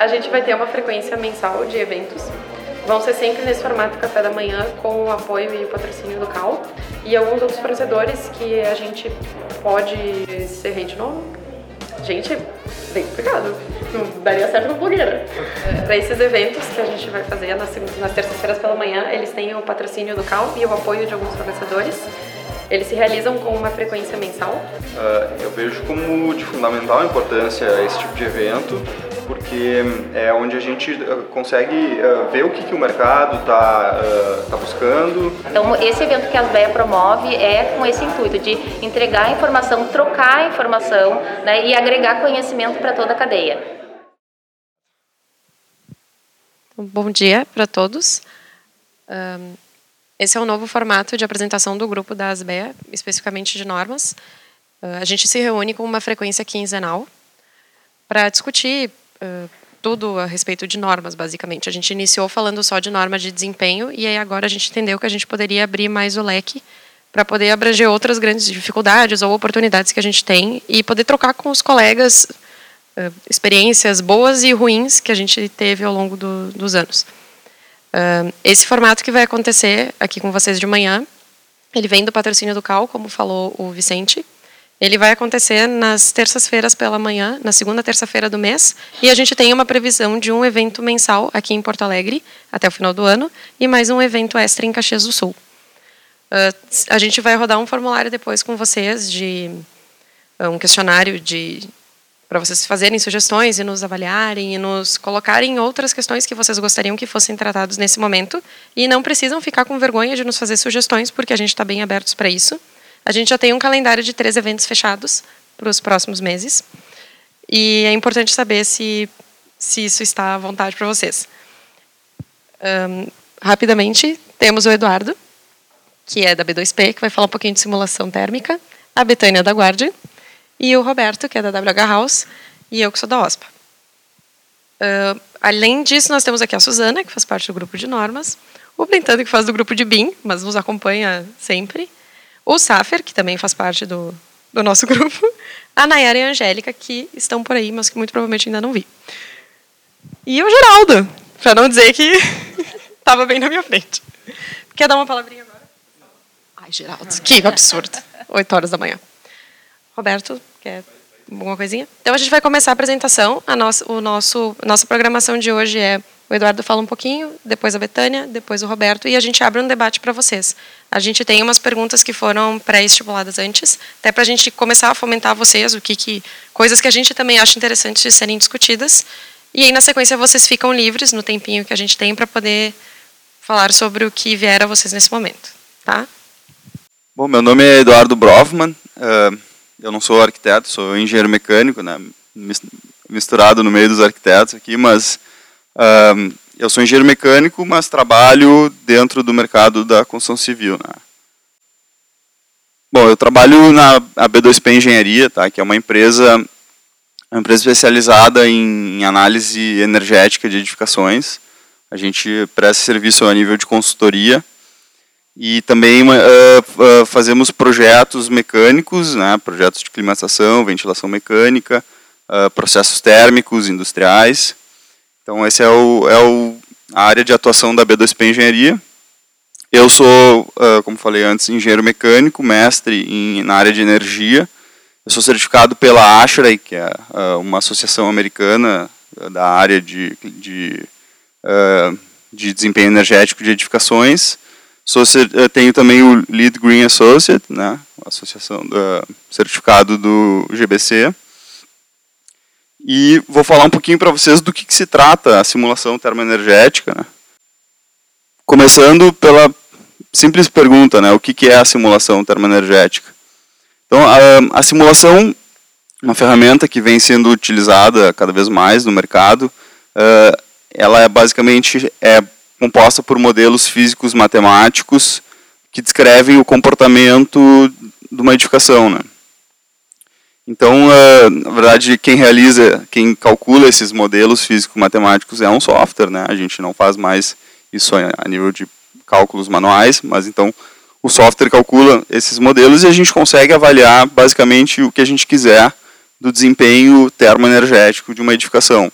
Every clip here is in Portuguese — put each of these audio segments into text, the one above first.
A gente vai ter uma frequência mensal de eventos. Vão ser sempre nesse formato café da manhã, com o apoio e o patrocínio do CAL. E alguns outros fornecedores que a gente pode ser rei de novo. Gente, bem complicado. Não daria certo com blogueira. Para esses eventos que a gente vai fazer nas, nas terças-feiras pela manhã, eles têm o patrocínio do CAL e o apoio de alguns fornecedores. Eles se realizam com uma frequência mensal? Uh, eu vejo como de fundamental importância esse tipo de evento, porque é onde a gente ah, consegue uh, ver o que, que o mercado está uh, tá buscando. Então, esse evento que a SBEA promove é com esse intuito de entregar informação, trocar informação né, e agregar conhecimento para toda a cadeia. Bom dia para todos. Um, esse é o novo formato de apresentação do grupo da ASBEA, especificamente de normas. Uh, a gente se reúne com uma frequência quinzenal para discutir uh, tudo a respeito de normas, basicamente. A gente iniciou falando só de norma de desempenho e aí agora a gente entendeu que a gente poderia abrir mais o leque para poder abranger outras grandes dificuldades ou oportunidades que a gente tem e poder trocar com os colegas uh, experiências boas e ruins que a gente teve ao longo do, dos anos. Uh, esse formato que vai acontecer aqui com vocês de manhã, ele vem do patrocínio do CAL, como falou o Vicente. Ele vai acontecer nas terças-feiras pela manhã, na segunda terça-feira do mês, e a gente tem uma previsão de um evento mensal aqui em Porto Alegre até o final do ano e mais um evento extra em Caxias do Sul. Uh, a gente vai rodar um formulário depois com vocês de um questionário de para vocês fazerem sugestões e nos avaliarem e nos colocarem outras questões que vocês gostariam que fossem tratados nesse momento. E não precisam ficar com vergonha de nos fazer sugestões, porque a gente está bem abertos para isso. A gente já tem um calendário de três eventos fechados para os próximos meses. E é importante saber se, se isso está à vontade para vocês. Um, rapidamente, temos o Eduardo, que é da B2P, que vai falar um pouquinho de simulação térmica. A Betânia da Guardia e o Roberto, que é da WH House, e eu, que sou da OSPA. Uh, além disso, nós temos aqui a Suzana, que faz parte do grupo de normas, o Brentano, que faz do grupo de BIM, mas nos acompanha sempre, o Safer, que também faz parte do, do nosso grupo, a Nayara e a Angélica, que estão por aí, mas que muito provavelmente ainda não vi. E o Geraldo, para não dizer que estava bem na minha frente. Quer dar uma palavrinha agora? Ai, Geraldo, que absurdo. 8 horas da manhã. Roberto, quer alguma coisinha? Então a gente vai começar a apresentação. A nossa, o nosso, nossa programação de hoje é o Eduardo fala um pouquinho, depois a Betânia, depois o Roberto, e a gente abre um debate para vocês. A gente tem umas perguntas que foram pré-estipuladas antes, até para a gente começar a fomentar vocês, o que, que coisas que a gente também acha interessantes de serem discutidas. E aí, na sequência, vocês ficam livres, no tempinho que a gente tem, para poder falar sobre o que vier a vocês nesse momento. Tá? Bom, meu nome é Eduardo Brofman. Uh eu não sou arquiteto, sou engenheiro mecânico, né, misturado no meio dos arquitetos aqui, mas uh, eu sou engenheiro mecânico, mas trabalho dentro do mercado da construção civil. Né. Bom, eu trabalho na B2P Engenharia, tá, que é uma empresa, uma empresa especializada em, em análise energética de edificações. A gente presta serviço a nível de consultoria e também uh, uh, fazemos projetos mecânicos, né, projetos de climatização, ventilação mecânica, uh, processos térmicos industriais. Então, essa é, o, é o, a área de atuação da B2P Engenharia. Eu sou, como falei antes, engenheiro mecânico, mestre em, na área de energia. Eu sou certificado pela ASHRAE, que é uma associação americana da área de, de, de desempenho energético de edificações. Tenho também o Lead Green Associate, né, associação uh, certificado do GBC. E vou falar um pouquinho para vocês do que, que, se trata a simulação termoenergética. Né? Começando pela simples pergunta, né, o que, que é a simulação termoenergética? Então, a, a simulação uma ferramenta que vem sendo utilizada cada vez mais no mercado. Uh, ela é basicamente é composta por modelos físicos matemáticos que descrevem o comportamento de uma edificação. Né? Então, uh, na verdade, quem realiza, quem calcula esses modelos físico-matemáticos é um software, né? A gente não faz mais isso a nível de cálculos manuais, mas então o software calcula esses modelos e a gente consegue avaliar basicamente o que a gente quiser do desempenho termoenergético de uma edificação.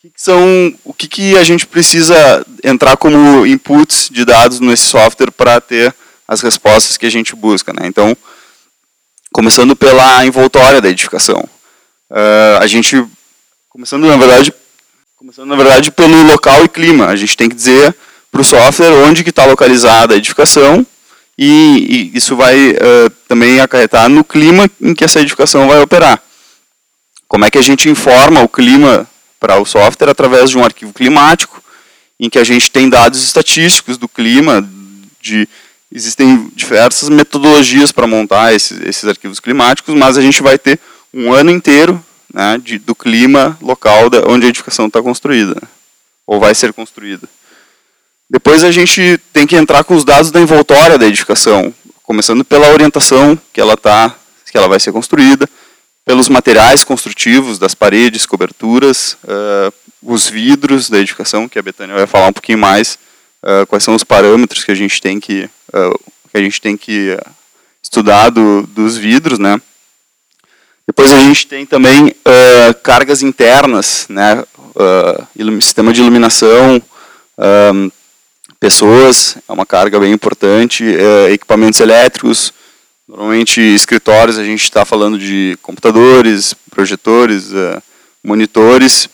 Que são o que, que a gente precisa entrar como inputs de dados nesse software para ter as respostas que a gente busca, né? Então, começando pela envoltória da edificação, uh, a gente começando na verdade começando na verdade pelo local e clima, a gente tem que dizer para o software onde que está localizada a edificação e, e isso vai uh, também acarretar no clima em que essa edificação vai operar. Como é que a gente informa o clima para o software através de um arquivo climático, em que a gente tem dados estatísticos do clima, de, existem diversas metodologias para montar esses, esses, arquivos climáticos, mas a gente vai ter um ano inteiro né, de, do clima local da, onde a edificação está construída, ou vai ser construída. Depois a gente tem que entrar com os dados da envoltória da edificação, começando pela orientação que ela tá, que ela vai ser construída, pelos materiais construtivos das paredes, coberturas, uh, os vidros da edificação, que a Betânia vai falar um pouquinho mais, uh, quais são os parâmetros que a gente tem que, uh, que, a gente tem que estudar do, dos vidros, né? Depois a gente tem também cargas internas, né? sistema de iluminação, pessoas, é uma carga bem importante, equipamentos elétricos, Normalmente, escritórios, a gente está falando de computadores, projetores, uh, monitores.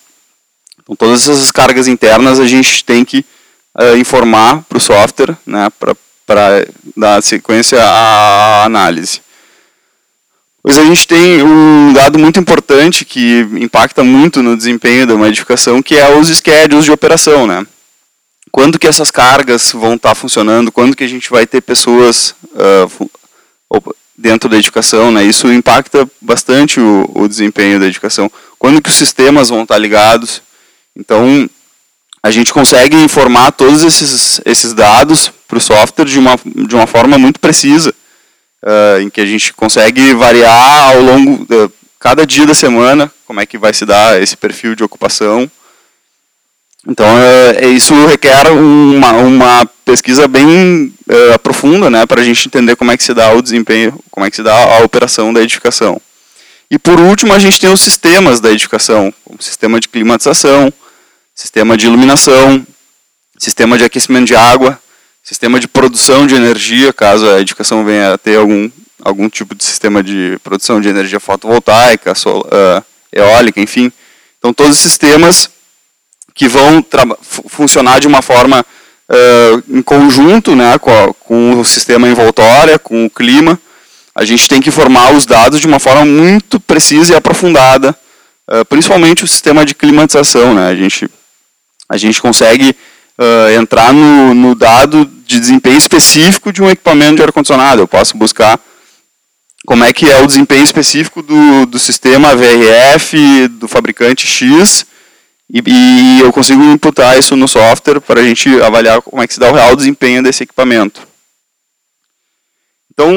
Então, todas essas cargas internas a gente tem que uh, informar para o software né, para dar sequência à análise. Pois a gente tem um dado muito importante que impacta muito no desempenho da modificação, que é os schedules de operação. Né? Quando que essas cargas vão estar tá funcionando, quando que a gente vai ter pessoas uh, dentro da edificação, né? Isso impacta bastante o, o desempenho da edificação. Quando que os sistemas vão estar ligados? Então, a gente consegue informar todos esses, esses dados para o software de uma, de uma forma muito precisa, uh, em que a gente consegue variar ao longo de cada dia da semana como é que vai se dar esse perfil de ocupação, então, é, é, isso requer uma, uma pesquisa bem é, profunda né, para a gente entender como é que se dá o desempenho, como é que se dá a operação da edificação. E por último, a gente tem os sistemas da edificação, como sistema de climatização, sistema de iluminação, sistema de aquecimento de água, sistema de produção de energia, caso a edificação venha a ter algum, algum tipo de sistema de produção de energia fotovoltaica, sol, uh, eólica, enfim. Então, todos os sistemas que vão funcionar de uma forma uh, em conjunto né, com, a, com, o sistema envoltória, com o clima. A gente tem que formar os dados de uma forma muito precisa e aprofundada, uh, principalmente o sistema de climatização. Né? A, gente, a gente consegue uh, entrar no, no dado de desempenho específico de um equipamento de ar-condicionado. Eu posso buscar como é que é o desempenho específico do, do sistema VRF do fabricante X e, e, eu consigo imputar isso no software para a gente avaliar como é que se dá o real desempenho desse equipamento. Então,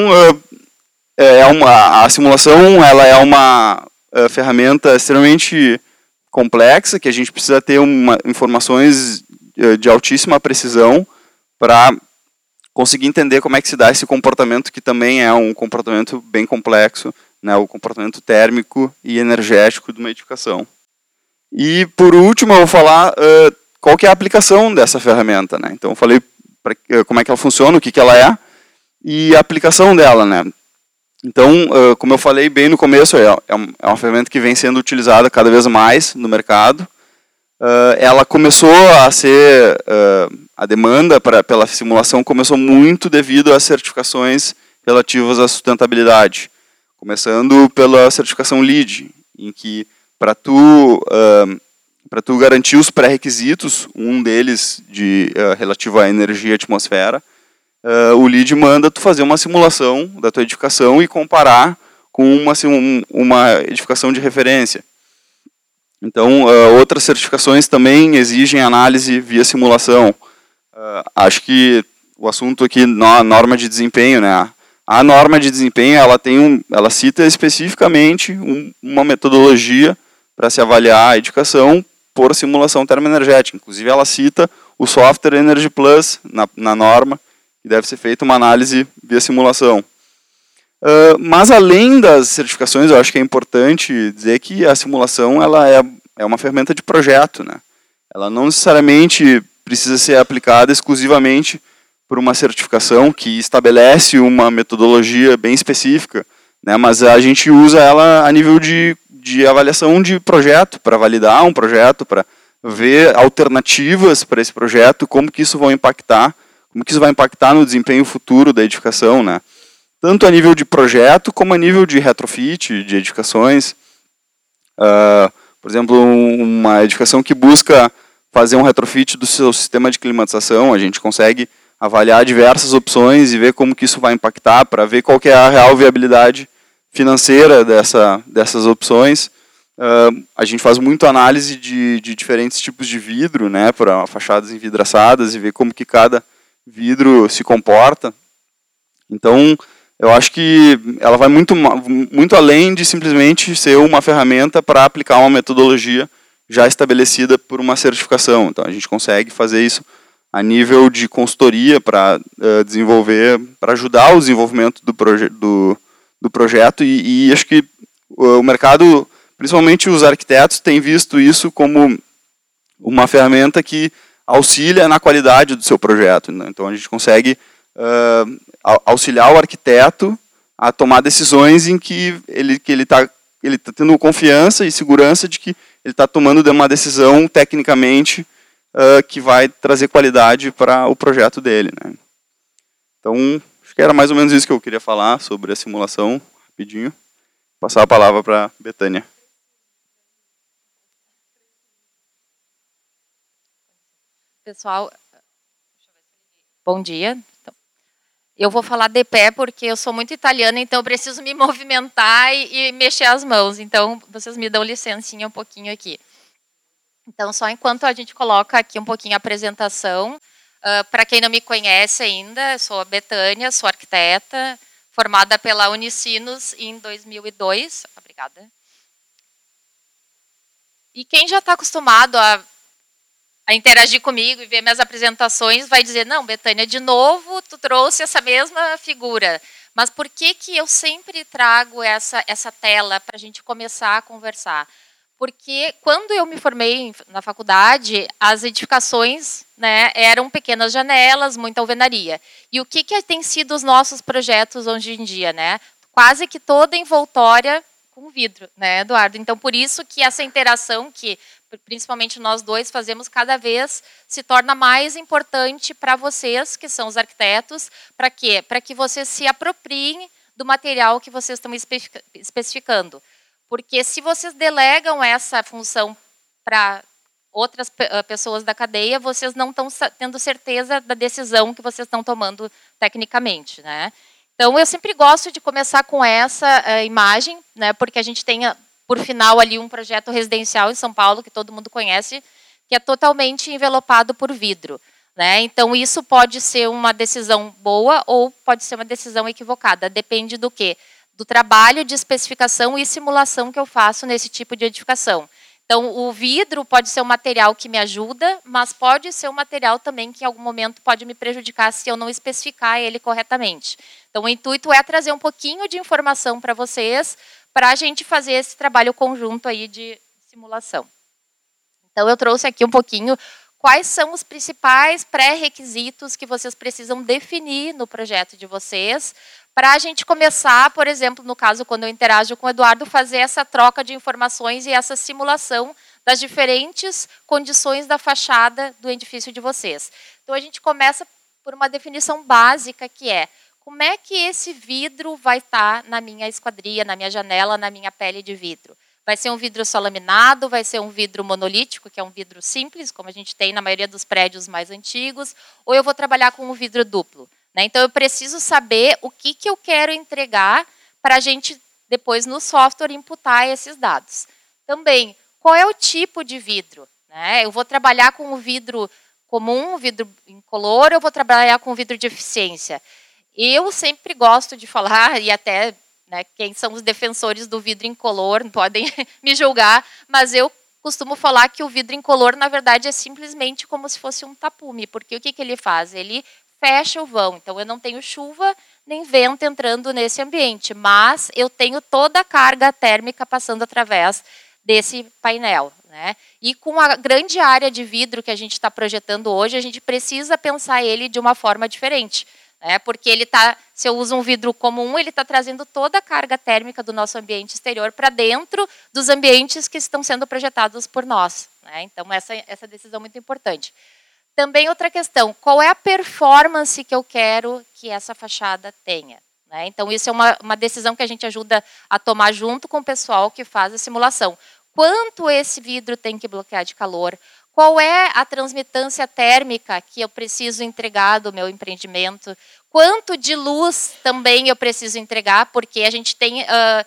é uma, a simulação ela é uma ferramenta extremamente complexa, que a gente precisa ter uma, informações de altíssima precisão para conseguir entender como é que se dá esse comportamento, que também é um comportamento bem complexo, né, o comportamento térmico e energético de uma edificação. E por último, eu vou falar uh, qual que é a aplicação dessa ferramenta. Né? Então, eu falei pra, uh, como é que ela funciona, o que, que ela é e a aplicação dela. Né? Então, uh, como eu falei bem no começo, é, é, é, uma ferramenta que vem sendo utilizada cada vez mais no mercado. ela começou a ser, a demanda pra, pela simulação começou muito devido às certificações relativas à sustentabilidade. Começando pela certificação LEED, em que para tu uh, para tu garantir os pré-requisitos, um deles de uh, relativo à energia e atmosfera, uh, o LEED manda tu fazer uma simulação da tua edificação e comparar com uma, uma edificação de referência. Então, uh, outras certificações também exigem análise via simulação. acho que o assunto aqui, na norma de desempenho, né? A norma de desempenho, ela tem um, ela cita especificamente um, uma metodologia para se avaliar a edificação por simulação termoenergética. Inclusive, ela cita o software Energy Plus na, na norma, que deve ser feita uma análise via simulação. Uh, mas além das certificações, eu acho que é importante dizer que a simulação ela é, é uma ferramenta de projeto, né? Ela não necessariamente precisa ser aplicada exclusivamente por uma certificação que estabelece uma metodologia bem específica, né? Mas a gente usa ela a nível de, de avaliação de projeto, para validar um projeto, para ver alternativas para esse projeto, como que isso vai impactar, como que isso vai impactar no desempenho futuro da edificação, né? Tanto a nível de projeto como a nível de retrofit, de edificações. Uh, por exemplo, uma edificação que busca fazer um retrofit do seu sistema de climatização, a gente consegue avaliar diversas opções e ver como que isso vai impactar, para ver qual é a real viabilidade financeira dessa, dessas opções. Uh, a gente faz muito análise de, de diferentes tipos de vidro, né, para fachadas envidraçadas e ver como que cada vidro se comporta. Então, eu acho que ela vai muito, muito além de simplesmente ser uma ferramenta para aplicar uma metodologia já estabelecida por uma certificação. Então, a gente consegue fazer isso a nível de consultoria para uh, desenvolver, para ajudar o desenvolvimento do, proje do, do projeto e, e acho que o mercado Principalmente os arquitetos têm visto isso como uma ferramenta que auxilia na qualidade do seu projeto. Né? Então a gente consegue uh, auxiliar o arquiteto a tomar decisões em que ele que ele está ele tá tendo confiança e segurança de que ele está tomando uma decisão tecnicamente uh, que vai trazer qualidade para o projeto dele. Né? Então que era mais ou menos isso que eu queria falar sobre a simulação rapidinho. Passar a palavra para Betânia. Pessoal, bom dia. Então, eu vou falar de pé porque eu sou muito italiana, então eu preciso me movimentar e, e mexer as mãos. Então, vocês me dão licencinha um pouquinho aqui. Então, só enquanto a gente coloca aqui um pouquinho a apresentação, uh, para quem não me conhece ainda, sou a Betânia, sou arquiteta, formada pela Unicinos em 2002. Obrigada. E quem já está acostumado a a interagir comigo e ver minhas apresentações, vai dizer: não, Betânia, de novo tu trouxe essa mesma figura. Mas por que, que eu sempre trago essa, essa tela para a gente começar a conversar? Porque quando eu me formei na faculdade, as edificações né, eram pequenas janelas, muita alvenaria. E o que, que tem sido os nossos projetos hoje em dia? Né? Quase que toda envoltória com vidro, né, Eduardo? Então, por isso que essa interação que principalmente nós dois fazemos cada vez se torna mais importante para vocês, que são os arquitetos, para quê? Para que vocês se apropriem do material que vocês estão especificando. Porque se vocês delegam essa função para outras pessoas da cadeia, vocês não estão tendo certeza da decisão que vocês estão tomando tecnicamente, né? Então, eu sempre gosto de começar com essa uh, imagem, né, porque a gente tem por final ali um projeto residencial em São Paulo que todo mundo conhece, que é totalmente envelopado por vidro. Né? Então isso pode ser uma decisão boa ou pode ser uma decisão equivocada. Depende do quê? Do trabalho de especificação e simulação que eu faço nesse tipo de edificação. Então, o vidro pode ser um material que me ajuda, mas pode ser um material também que em algum momento pode me prejudicar se eu não especificar ele corretamente. Então, o intuito é trazer um pouquinho de informação para vocês, para a gente fazer esse trabalho conjunto aí de simulação. Então, eu trouxe aqui um pouquinho quais são os principais pré-requisitos que vocês precisam definir no projeto de vocês, para a gente começar, por exemplo, no caso, quando eu interajo com o Eduardo, fazer essa troca de informações e essa simulação das diferentes condições da fachada do edifício de vocês. Então, a gente começa por uma definição básica, que é como é que esse vidro vai estar tá na minha esquadria, na minha janela, na minha pele de vidro? Vai ser um vidro só laminado, vai ser um vidro monolítico, que é um vidro simples, como a gente tem na maioria dos prédios mais antigos, ou eu vou trabalhar com um vidro duplo. Né? Então eu preciso saber o que, que eu quero entregar para a gente depois no software imputar esses dados. Também, qual é o tipo de vidro? Né? Eu vou trabalhar com o vidro comum, vidro incolor, eu vou trabalhar com vidro de eficiência? Eu sempre gosto de falar, e até né, quem são os defensores do vidro incolor podem me julgar, mas eu costumo falar que o vidro incolor, na verdade, é simplesmente como se fosse um tapume, porque o que, que ele faz? Ele fecha o vão, então eu não tenho chuva nem vento entrando nesse ambiente, mas eu tenho toda a carga térmica passando através desse painel. Né? E com a grande área de vidro que a gente está projetando hoje, a gente precisa pensar ele de uma forma diferente. Né? Porque ele tá, se eu uso um vidro comum, ele está trazendo toda a carga térmica do nosso ambiente exterior para dentro dos ambientes que estão sendo projetados por nós. Né? Então, essa, essa decisão é muito importante. Também outra questão, qual é a performance que eu quero que essa fachada tenha? Né? Então, isso é uma, uma decisão que a gente ajuda a tomar junto com o pessoal que faz a simulação quanto esse vidro tem que bloquear de calor, qual é a transmitância térmica que eu preciso entregar do meu empreendimento, quanto de luz também eu preciso entregar, porque a gente tem uh,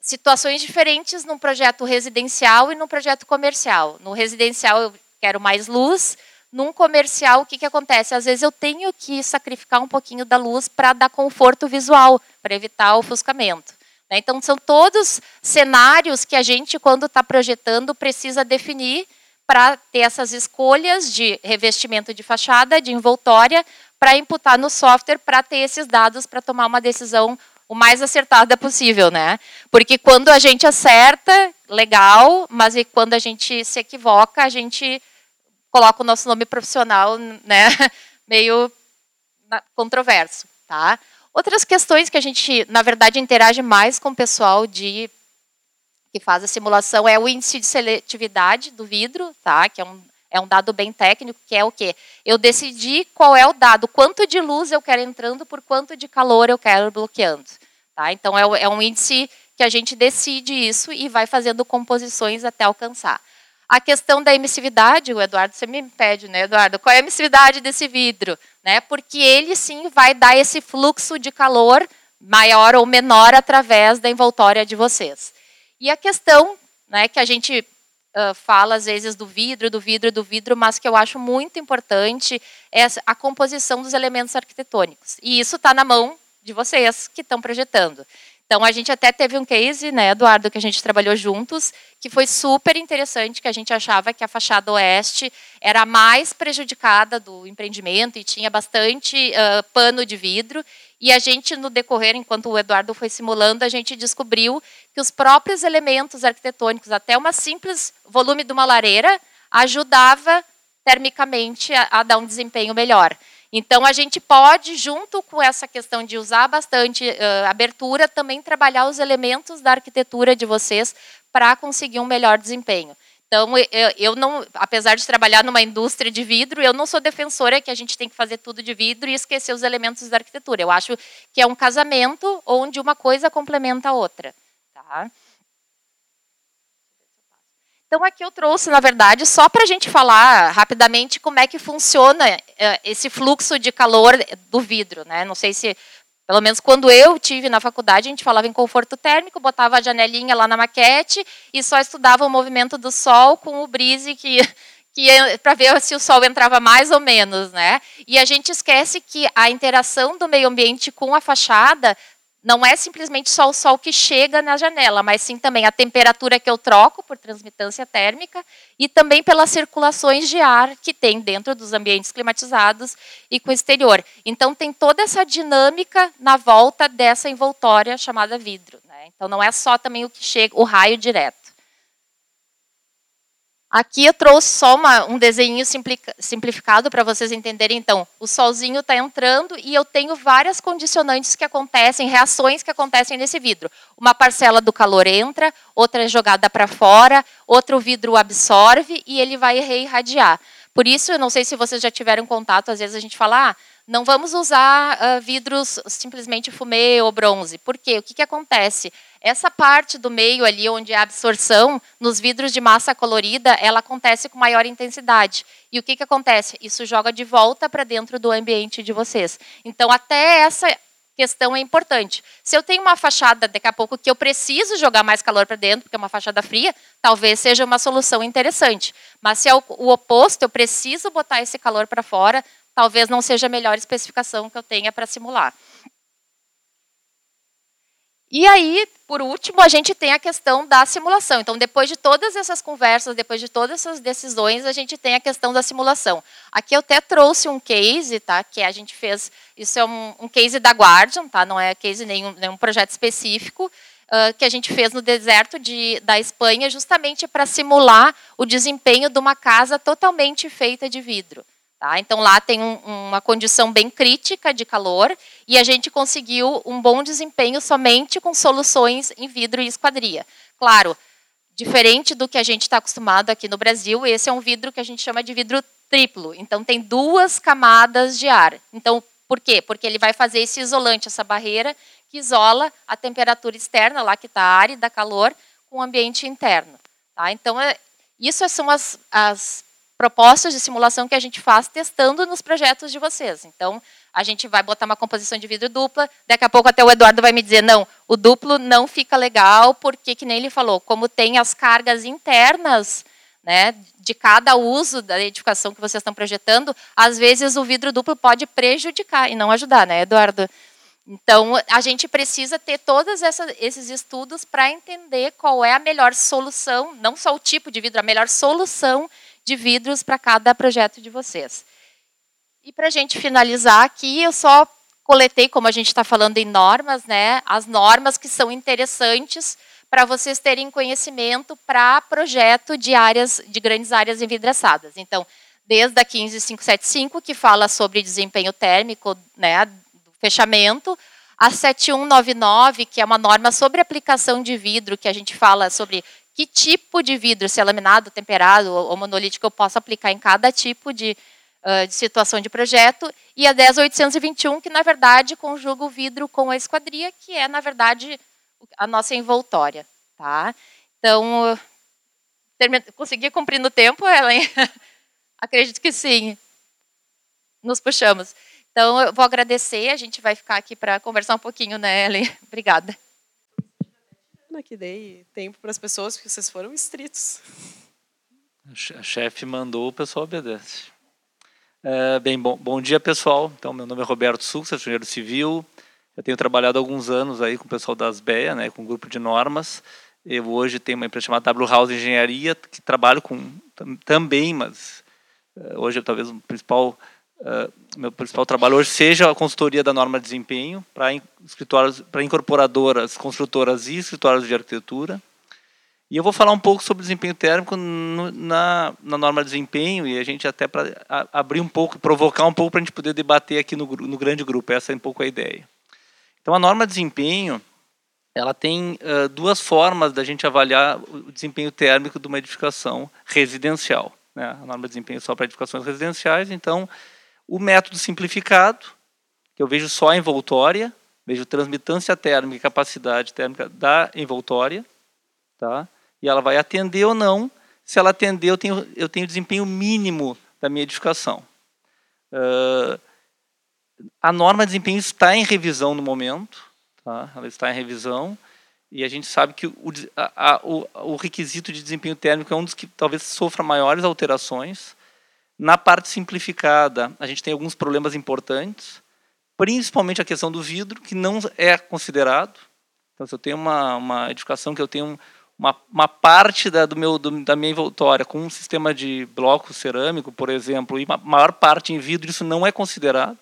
situações diferentes num projeto residencial e num projeto comercial. No residencial eu quero mais luz, num comercial o que, que acontece? Às vezes eu tenho que sacrificar um pouquinho da luz para dar conforto visual, para evitar o ofuscamento. Né? Então, são todos cenários que a gente, quando está projetando, precisa definir para ter essas escolhas de revestimento de fachada, de envoltória, para imputar no software, para ter esses dados para tomar uma decisão o mais acertada possível, né? Porque quando a gente acerta, legal, mas quando a gente se equivoca, a gente coloca o nosso nome profissional, né? Meio controverso, tá? Outras questões que a gente, na verdade, interage mais com o pessoal de que faz a simulação é o índice de seletividade do vidro, tá? Que é um, é um dado bem técnico, que é o quê? Eu decidi qual é o dado, quanto de luz eu quero entrando por quanto de calor eu quero bloqueando. Tá? Então, é, é um índice que a gente decide isso e vai fazendo composições até alcançar. A questão da emissividade, o Eduardo, você me pede, né, Eduardo? Qual é a emissividade desse vidro? Né? Porque ele sim vai dar esse fluxo de calor maior ou menor através da envoltória de vocês. E a questão né, que a gente uh, fala às vezes do vidro, do vidro, do vidro, mas que eu acho muito importante é a composição dos elementos arquitetônicos. E isso está na mão de vocês que estão projetando. Então, a gente até teve um case, né, Eduardo, que a gente trabalhou juntos, que foi super interessante, que a gente achava que a fachada oeste era a mais prejudicada do empreendimento e tinha bastante uh, pano de vidro. E a gente, no decorrer, enquanto o Eduardo foi simulando, a gente descobriu que os próprios elementos arquitetônicos, até uma simples volume de uma lareira, ajudava termicamente a, a dar um desempenho melhor. Então, a gente pode, junto com essa questão de usar bastante uh, abertura, também trabalhar os elementos da arquitetura de vocês para conseguir um melhor desempenho. Então, eu, eu, não, apesar de trabalhar numa indústria de vidro, eu não sou defensora que a gente tem que fazer tudo de vidro e esquecer os elementos da arquitetura. Eu acho que é um casamento onde uma coisa complementa a outra. Tá? Então, aqui eu trouxe, na verdade, só para a gente falar rapidamente como é que funciona eh, esse fluxo de calor do vidro. Né? Não sei se, pelo menos quando eu tive na faculdade, a gente falava em conforto térmico, botava a janelinha lá na maquete e só estudava o movimento do sol com o brise que, que para ver se o sol entrava mais ou menos, né? E a gente esquece que a interação do meio ambiente com a fachada não é simplesmente só o sol que chega na janela, mas sim também a temperatura que eu troco por transmitância térmica e também pelas circulações de ar que tem dentro dos ambientes climatizados e com o exterior. Então tem toda essa dinâmica na volta dessa envoltória chamada vidro. Né? Então não é só também o que chega, o raio direto. Aqui eu trouxe só uma, um desenho simplificado para vocês entenderem. Então, o solzinho está entrando e eu tenho várias condicionantes que acontecem, reações que acontecem nesse vidro. Uma parcela do calor entra, outra é jogada para fora, outro vidro absorve e ele vai reirradiar. Por isso, eu não sei se vocês já tiveram contato, às vezes a gente fala, ah, não vamos usar uh, vidros simplesmente fumê ou bronze. Por quê? O que, que acontece? Essa parte do meio ali, onde é a absorção, nos vidros de massa colorida, ela acontece com maior intensidade. E o que, que acontece? Isso joga de volta para dentro do ambiente de vocês. Então, até essa questão é importante. Se eu tenho uma fachada daqui a pouco que eu preciso jogar mais calor para dentro, porque é uma fachada fria, talvez seja uma solução interessante. Mas se é o, o oposto, eu preciso botar esse calor para fora, talvez não seja a melhor especificação que eu tenha para simular. E aí, por último, a gente tem a questão da simulação. Então, depois de todas essas conversas, depois de todas essas decisões, a gente tem a questão da simulação. Aqui eu até trouxe um case, tá? Que a gente fez. Isso é um, um case da Guardian, tá? Não é case nenhum, nenhum projeto específico. uh, que a gente fez no deserto de, da Espanha, justamente para simular o desempenho de uma casa totalmente feita de vidro. Tá? Então lá tem um, uma condição bem crítica de calor e a gente conseguiu um bom desempenho somente com soluções em vidro e esquadria. Claro, diferente do que a gente está acostumado aqui no Brasil, esse é um vidro que a gente chama de vidro triplo. Então tem duas camadas de ar. Então por quê? Porque ele vai fazer esse isolante, essa barreira que isola a temperatura externa, lá que está árida, calor, com o ambiente interno. Tá? Então, é, isso são as, as propostas de simulação que a gente faz testando nos projetos de vocês. Então, a gente vai botar uma composição de vidro dupla, daqui a pouco até o Eduardo vai me dizer, não, o duplo não fica legal, porque, que nem ele falou, como tem as cargas internas né, de cada uso da edificação que vocês estão projetando, às vezes o vidro duplo pode prejudicar e não ajudar, né, Eduardo? Então, a gente precisa ter todos esses estudos para entender qual é a melhor solução, não só o tipo de vidro, a melhor solução de vidros para cada projeto de vocês. E para a gente finalizar aqui, eu só coletei, como a gente está falando em normas, né, as normas que são interessantes para vocês terem conhecimento para projeto de áreas, de grandes áreas envidraçadas. Então, desde a 15575, que fala sobre desempenho térmico, né, do fechamento, a 7199, que é uma norma sobre aplicação de vidro, que a gente fala sobre que tipo de vidro, se é laminado, temperado ou monolítico, eu posso aplicar em cada tipo de, uh, de situação de projeto, e a 10821, que na verdade conjuga o vidro com a esquadria, que é na verdade a nossa envoltória. Tá? Então, consegui cumprir no tempo, Ellen? Acredito que sim. Nos puxamos. Então, eu vou agradecer, a gente vai ficar aqui para conversar um pouquinho, né, Ellen? Obrigada. Que dei tempo para as pessoas, porque vocês foram estritos. A chefe mandou, o pessoal obedece. É, bem, bom, bom dia, pessoal. Então, meu nome é Roberto Succa, engenheiro civil, eu tenho trabalhado alguns anos aí com o pessoal das BEA, né, com um grupo de normas. Eu hoje tenho uma empresa chamada W House Engenharia, que trabalho com também, mas uh, hoje talvez o principal uh, meu principal trabalho hoje seja a consultoria da norma de desempenho para escritórios, para incorporadoras, construtoras e escritórios de arquitetura. E eu vou falar um pouco sobre desempenho térmico no, na, na norma de desempenho e a gente até para abrir um pouco, provocar um pouco para a gente poder debater aqui no, no grande grupo. Essa é um pouco a ideia. Então, a norma de desempenho, ela tem uh, duas formas da gente avaliar o desempenho térmico de uma edificação residencial. Né? A norma de desempenho é só para edificações residenciais, então, o método simplificado, que eu vejo só a envoltória, vejo transmitância térmica e capacidade térmica da envoltória, tá? e ela vai atender ou não. Se ela atender, eu tenho, eu tenho desempenho mínimo da minha edificação. Uh, a norma de desempenho está em revisão no momento, tá? ela está em revisão, e a gente sabe que o, a, a, o, o, requisito de desempenho térmico é um dos que talvez sofra maiores alterações. Na parte simplificada, a gente tem alguns problemas importantes, principalmente a questão do vidro, que não é considerado. Então, se eu tenho uma, uma edificação que eu tenho uma, uma parte da, do meu, do, da minha envoltória com um sistema de bloco cerâmico, por exemplo, e maior parte em vidro, isso não é considerado.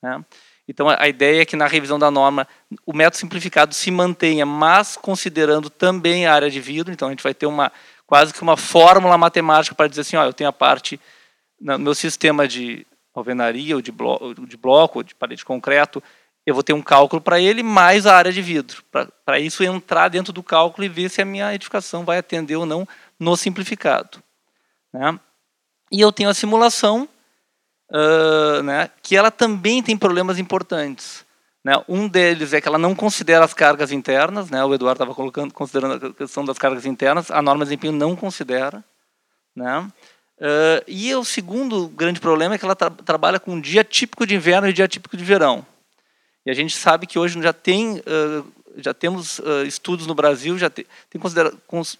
Né? Então, a ideia é que na revisão da norma o método simplificado se mantenha, mas considerando também a área de vidro. Então, a gente vai ter uma quase que uma fórmula matemática para dizer assim, ó, eu tenho a parte no meu sistema de alvenaria ou de bloco, de bloco, de parede de concreto, eu vou ter um cálculo para ele mais a área de vidro, para isso entrar dentro do cálculo e ver se a minha edificação vai atender ou não no simplificado. Né? E eu tenho a simulação uh, né, que ela também tem problemas importantes. Né? Um deles é que ela não considera as cargas internas, né? o Eduardo estava considerando a questão das cargas internas, a norma de desempenho não considera. Né? Uh, e o segundo grande problema é que ela tra trabalha com dia típico de inverno e dia típico de verão. E a gente sabe que hoje já tem uh, já temos uh, estudos no Brasil, já te, tem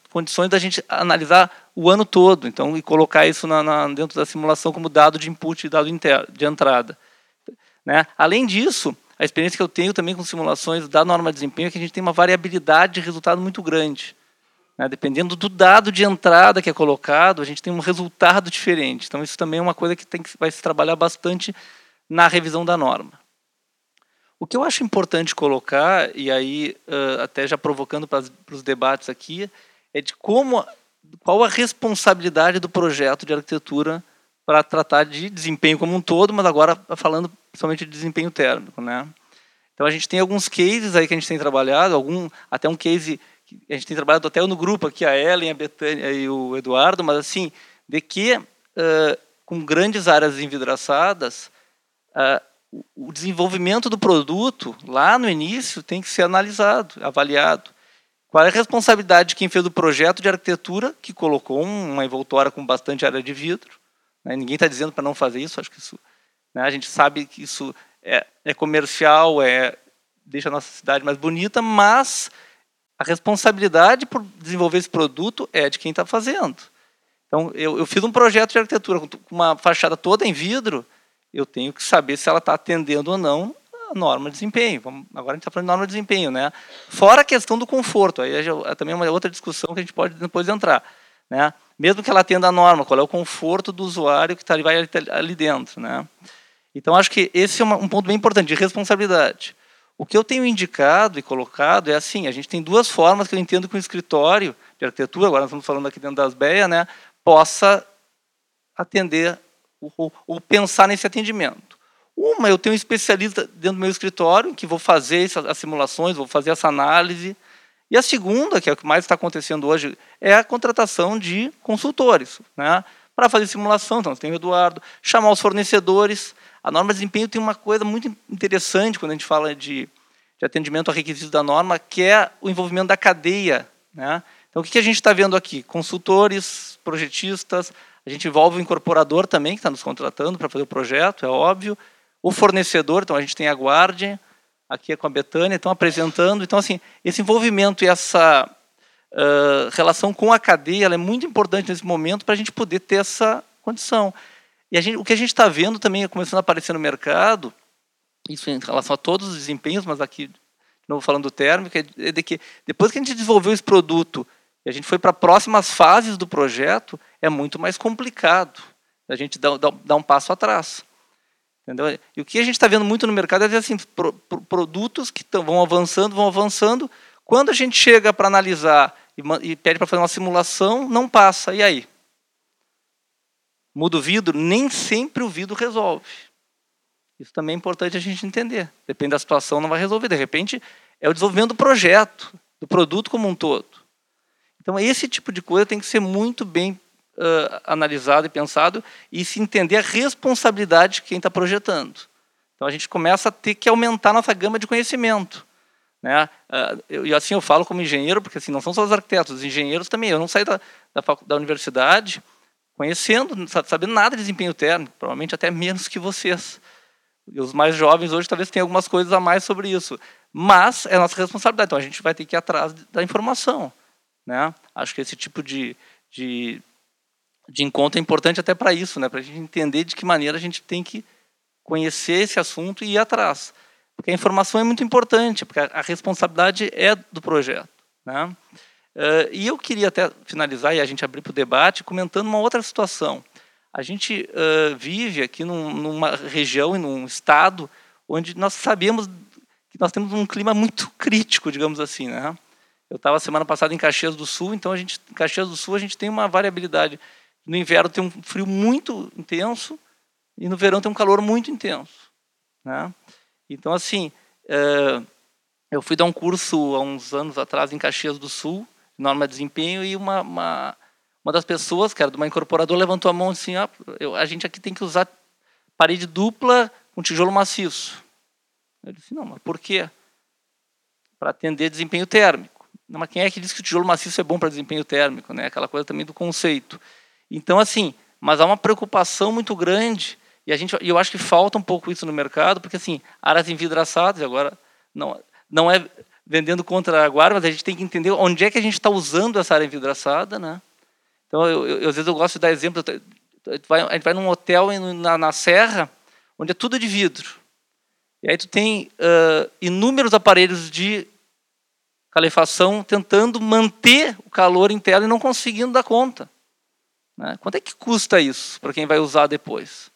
condições da gente analisar o ano todo, então e colocar isso na, na, dentro da simulação como dado de input e dado de entrada. Né? Além disso, a experiência que eu tenho também com simulações da norma de desempenho é que a gente tem uma variabilidade de resultado muito grande. Né? Dependendo do dado de entrada que é colocado, a gente tem um resultado diferente. Então isso também é uma coisa que, tem que vai se trabalhar bastante na revisão da norma. O que eu acho importante colocar, e aí uh, até já provocando para os debates aqui, é de como, qual a responsabilidade do projeto de arquitetura para tratar de desempenho como um todo, mas agora falando principalmente de desempenho térmico, né? Então a gente tem alguns cases aí que a gente tem trabalhado, algum até um case a gente tem trabalhado até no grupo aqui a Ellen, a Betânia e o Eduardo, mas assim de que uh, com grandes áreas envidraçadas uh, o desenvolvimento do produto, lá no início, tem que ser analisado, avaliado. Qual é a responsabilidade de quem fez o projeto de arquitetura, que colocou uma envoltória com bastante área de vidro? Né? Ninguém está dizendo para não fazer isso, acho que isso. Né? A gente sabe que isso é, é comercial, é, deixa a nossa cidade mais bonita, mas a responsabilidade por desenvolver esse produto é de quem está fazendo. Então, eu, eu, fiz um projeto de arquitetura com uma fachada toda em vidro, eu tenho que saber se ela está atendendo ou não a norma de desempenho. Vamos, agora a gente está falando de norma de desempenho, né? Fora a questão do conforto, aí é também uma outra discussão que a gente pode depois entrar, né? Mesmo que ela atenda a norma, qual é o conforto do usuário que tá ali, vai ali dentro, né? Então acho que esse é um ponto bem importante de responsabilidade. O que eu tenho indicado e colocado é assim: a gente tem duas formas que eu entendo que o escritório de arquitetura, agora nós estamos falando aqui dentro das BEA, né, possa atender ou, pensar nesse atendimento. Uma, eu tenho um especialista dentro do meu escritório que vou fazer as simulações, vou fazer essa análise. E a segunda, que é o que mais está acontecendo hoje, é a contratação de consultores, né? Para fazer simulação, então tem o Eduardo, chamar os fornecedores. A norma de desempenho tem uma coisa muito interessante quando a gente fala de, de atendimento a requisitos da norma, que é o envolvimento da cadeia. Né? Então, o que a gente está vendo aqui? Consultores, projetistas, a gente envolve o incorporador também, que está nos contratando para fazer o projeto, é óbvio. O fornecedor, então a gente tem a Guardian, aqui é com a Betânia, estão apresentando. Então, assim, esse envolvimento e essa uh, relação com a cadeia é muito importante nesse momento para a gente poder ter essa condição. E gente, o que a gente está vendo também é começando a aparecer no mercado, isso em relação a todos os desempenhos, mas aqui, de novo falando do térmico, é de que depois que a gente desenvolveu esse produto e a gente foi para próximas fases do projeto, é muito mais complicado a gente dar, dar, dar um passo atrás. Entendeu? E o que a gente está vendo muito no mercado é assim, pro, pro, produtos que tão, vão avançando, vão avançando. Quando a gente chega para analisar e, e pede para fazer uma simulação, não passa. E aí? Muda o vidro? Nem sempre o vidro resolve. Isso também é importante a gente entender. Depende da situação, não vai resolver. De repente, é o desenvolvimento do projeto, do produto como um todo. Então, esse tipo de coisa tem que ser muito bem uh, analisado e pensado e se entender a responsabilidade de quem está projetando. Então, a gente começa a ter que aumentar nossa gama de conhecimento. Né? Eu, e assim eu falo como engenheiro, porque assim, não são só os arquitetos, os engenheiros também. Eu não saí da, da, da universidade conhecendo, sabendo nada de desempenho térmico, provavelmente até menos que vocês. E os mais jovens hoje talvez tenham algumas coisas a mais sobre isso. Mas é nossa responsabilidade, então a gente vai ter que ir atrás da informação. Né? Acho que esse tipo de, de, de encontro é importante até para isso, né? para a gente entender de que maneira a gente tem que conhecer esse assunto e ir atrás. Porque a informação é muito importante, porque a, responsabilidade é do projeto. Né? Uh, e eu queria até finalizar e a gente abrir para o debate comentando uma outra situação. A gente uh, vive aqui num, numa região e num estado onde nós sabemos que nós temos um clima muito crítico, digamos assim. Né? Eu estava semana passada em Caxias do Sul, então a gente, em Caxias do Sul a gente tem uma variabilidade. No inverno tem um frio muito intenso e no verão tem um calor muito intenso. Né? Então, assim, é, eu fui dar um curso há uns anos atrás em Caxias do Sul, norma de desempenho, e uma, uma, uma das pessoas, que era de uma incorporadora, levantou a mão assim, ah, eu, a gente aqui tem que usar parede dupla com tijolo maciço. Eu disse, não, mas por quê? Para atender desempenho térmico. Não, mas quem é que diz que o tijolo maciço é bom para desempenho térmico? Né? Aquela coisa também do conceito. Então, assim, mas há uma preocupação muito grande, e a gente, eu acho que falta um pouco isso no mercado, porque, assim, áreas envidraçadas, agora, não, não é vendendo contra a guarda, mas a gente tem que entender onde é que a gente está usando essa área envidraçada, né? Então, eu, eu, às vezes eu gosto de dar exemplo, vai, a gente vai num hotel na, na serra, onde é tudo de vidro. E aí tu tem uh, inúmeros aparelhos de calefação tentando manter o calor interno e não conseguindo dar conta. Né? Quanto é que custa isso para quem vai usar depois?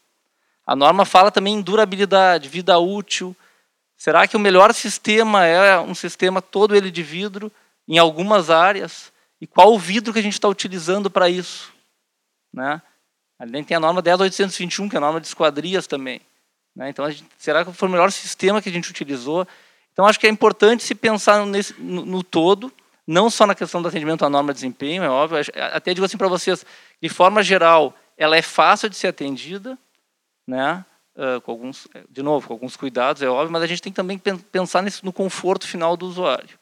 A norma fala também em durabilidade, vida útil. Será que o melhor sistema é um sistema todo ele de vidro em algumas áreas? E qual o vidro que a gente está utilizando para isso? Né? Ali tem a norma 10821, que é a norma de esquadrias também. Né? Então, gente, será que foi o melhor sistema que a gente utilizou? Então, acho que é importante se pensar nesse, no, no todo, não só na questão do atendimento à norma de desempenho, é óbvio. Até digo assim para vocês, de forma geral, ela é fácil de ser atendida, né? Uh, com alguns, de novo, com alguns cuidados, é óbvio, mas a gente tem que também pensar nesse, no conforto final do usuário.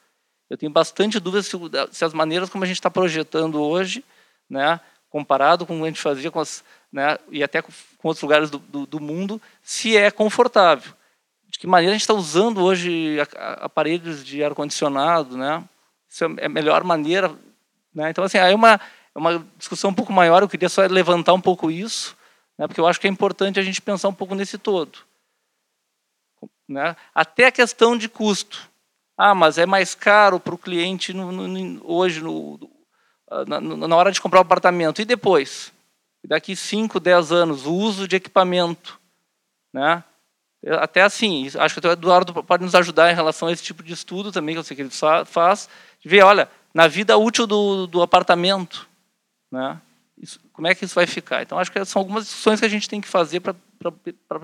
Eu tenho bastante dúvidas se, se as maneiras como a gente está projetando hoje, né, comparado com o que a gente fazia com as, né, e até com, outros lugares do, do, do, mundo, se é confortável. De que maneira a gente está usando hoje aparelhos de ar-condicionado, né? Isso é a melhor maneira. Né? Então, assim, aí é uma, é uma discussão um pouco maior, eu queria só levantar um pouco isso, né, porque eu acho que é importante a gente pensar um pouco nesse todo. Né? Até a questão de custo. Ah, mas é mais caro para o cliente no, no, hoje, no, na, na, hora de comprar o um apartamento. E depois? Daqui 5, 10 anos, o uso de equipamento. Né? Até assim, acho que o Eduardo pode nos ajudar em relação a esse tipo de estudo também, que eu sei que ele faz, de ver, olha, na vida útil do, do apartamento, né? Isso, como é que isso vai ficar? Então, acho que são algumas discussões que a gente tem que fazer para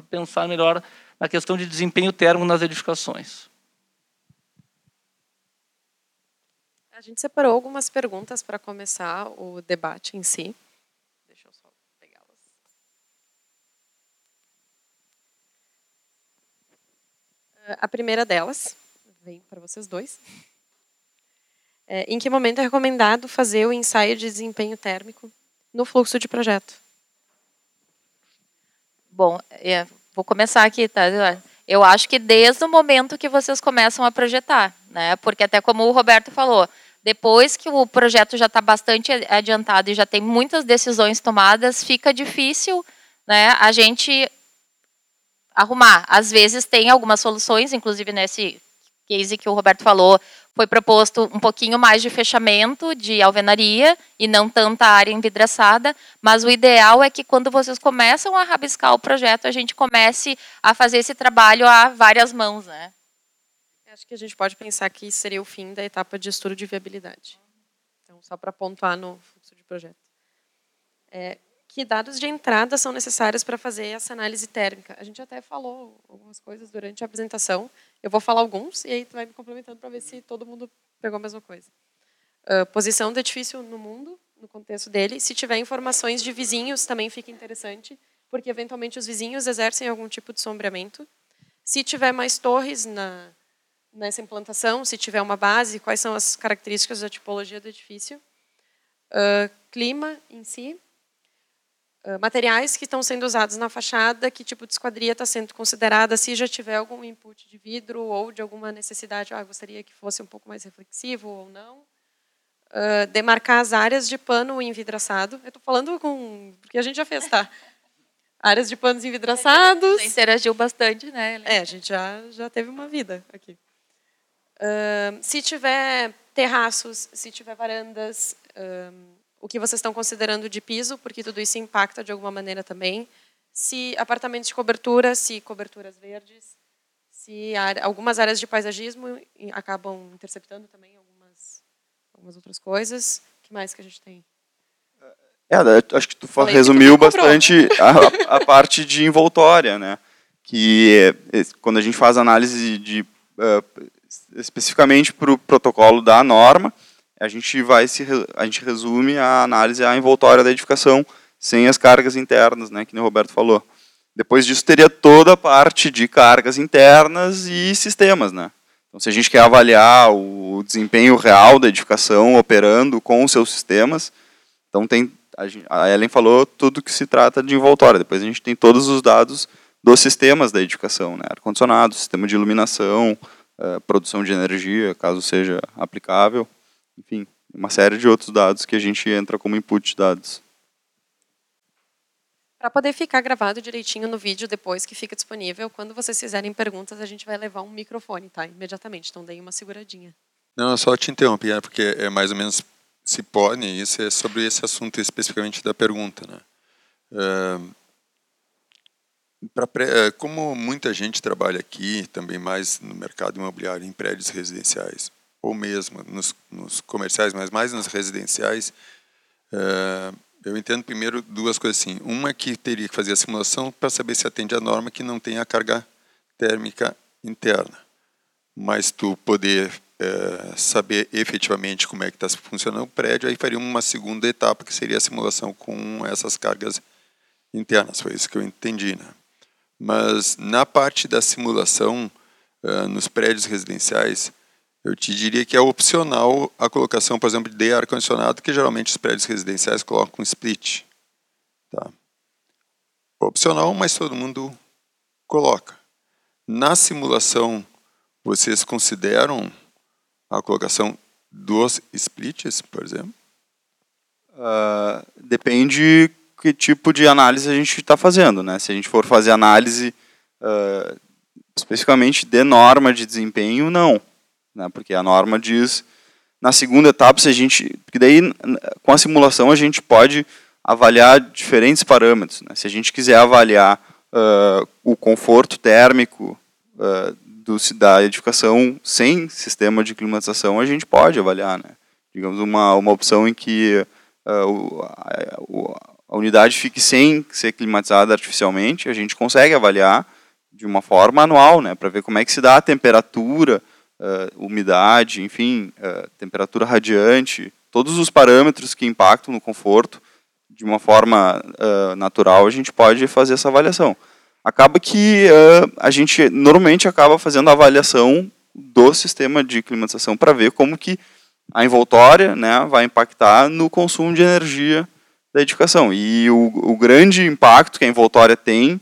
pensar melhor na questão de desempenho térmico nas edificações. A gente separou algumas perguntas para começar o debate em si. Deixa eu só pegá-las. A primeira delas vem para vocês dois. É, em que momento é recomendado fazer o ensaio de desempenho térmico no fluxo de projeto? Bom, é, vou começar aqui, tá? Eu acho que desde o momento que vocês começam a projetar, né? Porque até como o Roberto falou, depois que o projeto já está bastante adiantado e já tem muitas decisões tomadas, fica difícil, né? A gente arrumar. Às vezes tem algumas soluções, inclusive nesse case que o Roberto falou, foi proposto um pouquinho mais de fechamento de alvenaria e não tanta área envidraçada, mas o ideal é que quando vocês começam a rabiscar o projeto, a gente comece a fazer esse trabalho a várias mãos, né? Acho que a gente pode pensar que seria o fim da etapa de estudo de viabilidade. Então, só para pontuar no fluxo de projeto. É, que dados de entrada são necessários para fazer essa análise térmica? A gente até falou algumas coisas durante a apresentação. Eu vou falar alguns e aí tu vai me complementando para ver se todo mundo pegou a mesma coisa. Uh, posição do edifício no mundo, no contexto dele. Se tiver informações de vizinhos, também fica interessante, porque eventualmente os vizinhos exercem algum tipo de sombreamento. Se tiver mais torres na, nessa implantação, se tiver uma base, quais são as características da tipologia do edifício. Uh, clima em si, materiais que estão sendo usados na fachada, que tipo de esquadria está sendo considerada, se já tiver algum input de vidro ou de alguma necessidade, ah, gostaria que fosse um pouco mais reflexivo ou não. Uh, demarcar as áreas de pano envidraçado. Eu estou falando com... porque a gente já fez, tá? áreas de panos envidraçados. Já interagiu bastante, né? É, a gente já, já teve uma vida aqui. Uh, se tiver terraços, se tiver varandas, uh, o que vocês estão considerando de piso, porque tudo isso impacta de alguma maneira também. Se apartamentos de cobertura, se coberturas verdes, se algumas áreas de paisagismo acabam interceptando também algumas, algumas outras coisas. O que mais que a gente tem? É, acho que tu Falei resumiu que tu bastante a, a, parte de envoltória, né? Que é, quando a gente faz análise de uh, especificamente para o protocolo da norma, a gente vai se a gente resume a análise à envoltória da edificação sem as cargas internas, né, que o Roberto falou. Depois disso teria toda a parte de cargas internas e sistemas, né? Então, se a gente quer avaliar o desempenho real da edificação operando com os seus sistemas, então tem a Ellen falou tudo que se trata de envoltória. Depois a gente tem todos os dados dos sistemas da edificação, né? ar-condicionado, sistema de iluminação, uh, produção de energia, caso seja aplicável enfim, uma série de outros dados que a gente entra como input de dados. Para poder ficar gravado direitinho no vídeo depois que fica disponível, quando vocês fizerem perguntas, a gente vai levar um microfone, tá? Imediatamente, então deem uma seguradinha. Não, eu só te interrompi, é porque é mais ou menos se pode, isso é sobre esse assunto especificamente da pergunta, né? eh, como muita gente trabalha aqui, também mais no mercado imobiliário, em prédios residenciais, ou mesmo nos, nos comerciais, mas mais nos residenciais, eh, eu entendo primeiro duas coisas assim. Uma é que teria que fazer a simulação para saber se atende a norma que não tem a carga térmica interna. Mas tu poder eh, saber efetivamente como é que está funcionando o prédio, aí faria uma segunda etapa, que seria a simulação com essas cargas internas. Foi isso que eu entendi. Né? Mas na parte da simulação, eh, nos prédios residenciais, eu te diria que é opcional a colocação, por exemplo, de ar-condicionado, que geralmente os prédios residenciais colocam split. Tá? Opcional, mas todo mundo coloca. Na simulação, vocês consideram a colocação dos splits, por exemplo? Ah, depende que tipo de análise a gente está fazendo, né? Se a gente for fazer análise ah, especificamente de norma de desempenho, não, né? Porque a norma diz na segunda etapa se a gente, porque daí com a simulação a gente pode avaliar diferentes parâmetros, né? Se a gente quiser avaliar ah, o conforto térmico ah, do, da edificação sem sistema de climatização, a gente pode avaliar, né? Digamos uma uma opção em que o- a, a unidade fique sem ser climatizada artificialmente, a gente consegue avaliar de uma forma anual, né, para ver como é que se dá a temperatura, ah, umidade, enfim, ah, temperatura radiante, todos os parâmetros que impactam no conforto, de uma forma ah, natural, a gente pode fazer essa avaliação. Acaba que a gente normalmente acaba fazendo a avaliação do sistema de climatização para ver como que a envoltória né, vai impactar no consumo de energia da edificação. E o, o grande impacto que a envoltória tem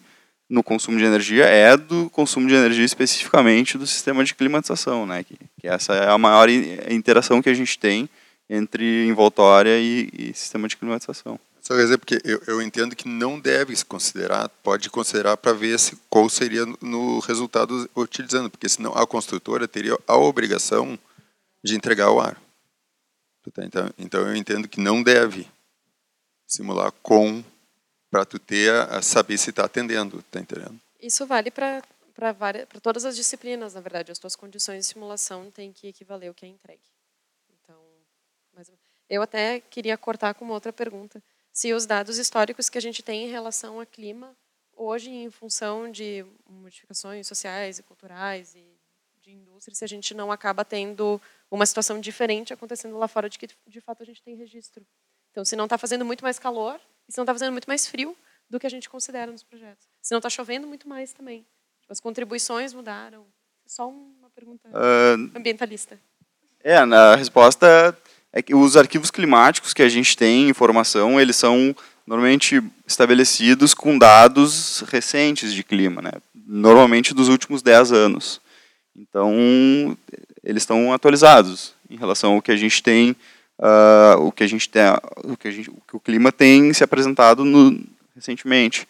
no consumo de energia é do consumo de energia especificamente do sistema de climatização, né? Que, que essa é a maior interação que a gente tem entre envoltória e, e sistema de climatização. Só quer dizer, porque eu, eu entendo que não deve se considerar, pode considerar para ver se, qual seria no- resultado utilizando, porque senão a construtora teria a obrigação de entregar o ar. Então, então eu entendo que não deve simular com para tu ter a, a saber se está atendendo, tá entendendo? Isso vale para para todas as disciplinas, na verdade. As tuas condições de simulação têm que equivaler ao que é entregue. Então, mas eu até queria cortar com uma outra pergunta. Se os dados históricos que a gente tem em relação ao clima, hoje, em função de modificações sociais e culturais e de indústria, se a gente não acaba tendo uma situação diferente acontecendo lá fora de que, de fato, a gente tem registro. Então, se não está fazendo muito mais calor, e se não está fazendo muito mais frio do que a gente considera nos projetos. Se não está chovendo muito mais também. Tipo, as contribuições mudaram. Só uma pergunta Ah, ambientalista. É, a resposta é que os arquivos climáticos que a gente tem informação, eles são normalmente estabelecidos com dados recentes de clima, né? normalmente dos últimos 10 anos. Então, eles estão atualizados em relação ao que a gente tem, ah, o que a gente tem, o que, gente, o que o clima tem se apresentado no, recentemente.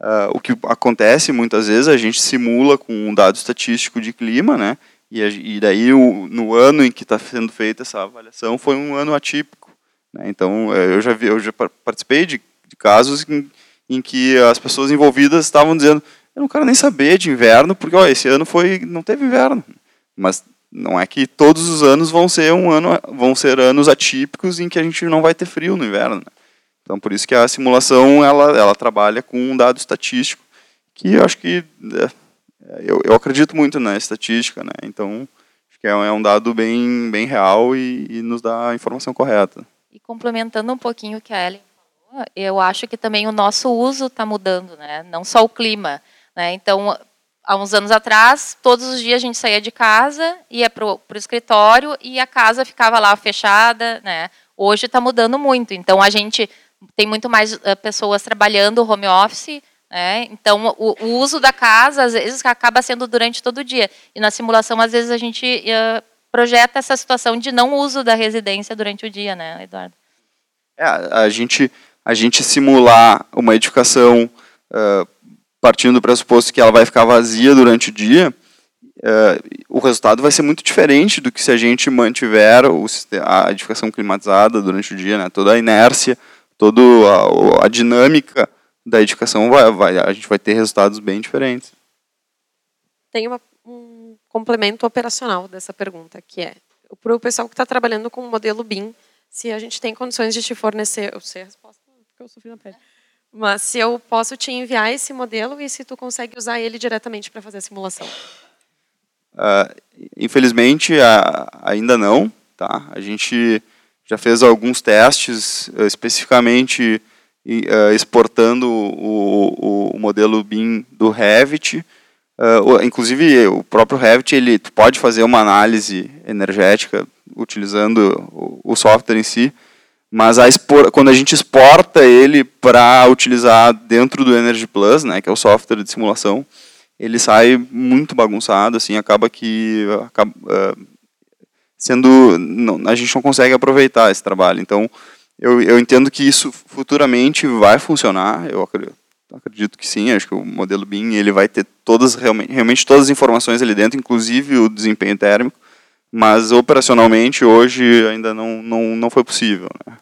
Ah, o que acontece muitas vezes, a gente simula com um dado estatístico de clima, né? E, a- e daí, o, no ano em que está sendo feita essa avaliação, foi um ano atípico. Né? Então, eh, eu já, vi, eu já par- participei de, de casos em, em que as pessoas envolvidas estavam dizendo eu não quero nem saber de inverno, porque ó, esse ano foi não teve inverno. Mas não é que todos os anos vão ser um ano vão ser anos atípicos em que a gente não vai ter frio no inverno. né? Então, por isso que a simulação ela, ela trabalha com um dado estatístico que eu acho que é, eu, eu acredito muito na estatística, né? Então acho que é, um- é um dado bem bem real e, e nos dá a informação correta. E complementando um pouquinho o que a Ellen falou, eu acho que também o nosso uso está mudando, né? Não só o clima, né? Então, há uns anos atrás, todos os dias a gente saía de casa, ia para o escritório e a casa ficava lá fechada, né? Hoje está mudando muito. Então, a gente tem muito mais eh, pessoas trabalhando home office, né? Então, o, o uso da casa, às vezes, acaba sendo durante todo o dia. E na simulação, às vezes, a gente eh, projeta essa situação de não uso da residência durante o dia, né, Eduardo? É, a gente a gente simular uma edificação ah, partindo do pressuposto que ela vai ficar vazia durante o dia, ah, o resultado vai ser muito diferente do que se a gente mantiver o, a edificação climatizada durante o dia, né? Toda a inércia, toda a, a dinâmica da edificação, vai, vai, a gente vai ter resultados bem diferentes. Tem uma, um complemento operacional dessa pergunta, que é para o pessoal que está trabalhando com o modelo BIM, se a gente tem condições de te fornecer, eu sei a resposta porque eu sofri na pele, mas se eu posso te enviar esse modelo e se tu consegue usar ele diretamente para fazer a simulação. Uh, infelizmente, uh, ainda não. Tá? A gente já fez alguns testes, uh, especificamente exportando o, o, o, modelo BIM do Revit. inclusive, o próprio Revit ele pode fazer uma análise energética utilizando o, o software em si, mas a expor, quando a gente exporta ele para utilizar dentro do Energy Plus, né, que é o software de simulação, ele sai muito bagunçado, assim, acaba que acaba, uh, sendo não, a gente não consegue aproveitar esse trabalho. Então, eu, eu entendo que isso futuramente vai funcionar. Eu acredito, acredito que sim. Acho que o modelo BIM ele vai ter todas realmente, realmente todas as informações ali dentro, inclusive o desempenho térmico. Mas operacionalmente hoje ainda não não, não foi possível. Né?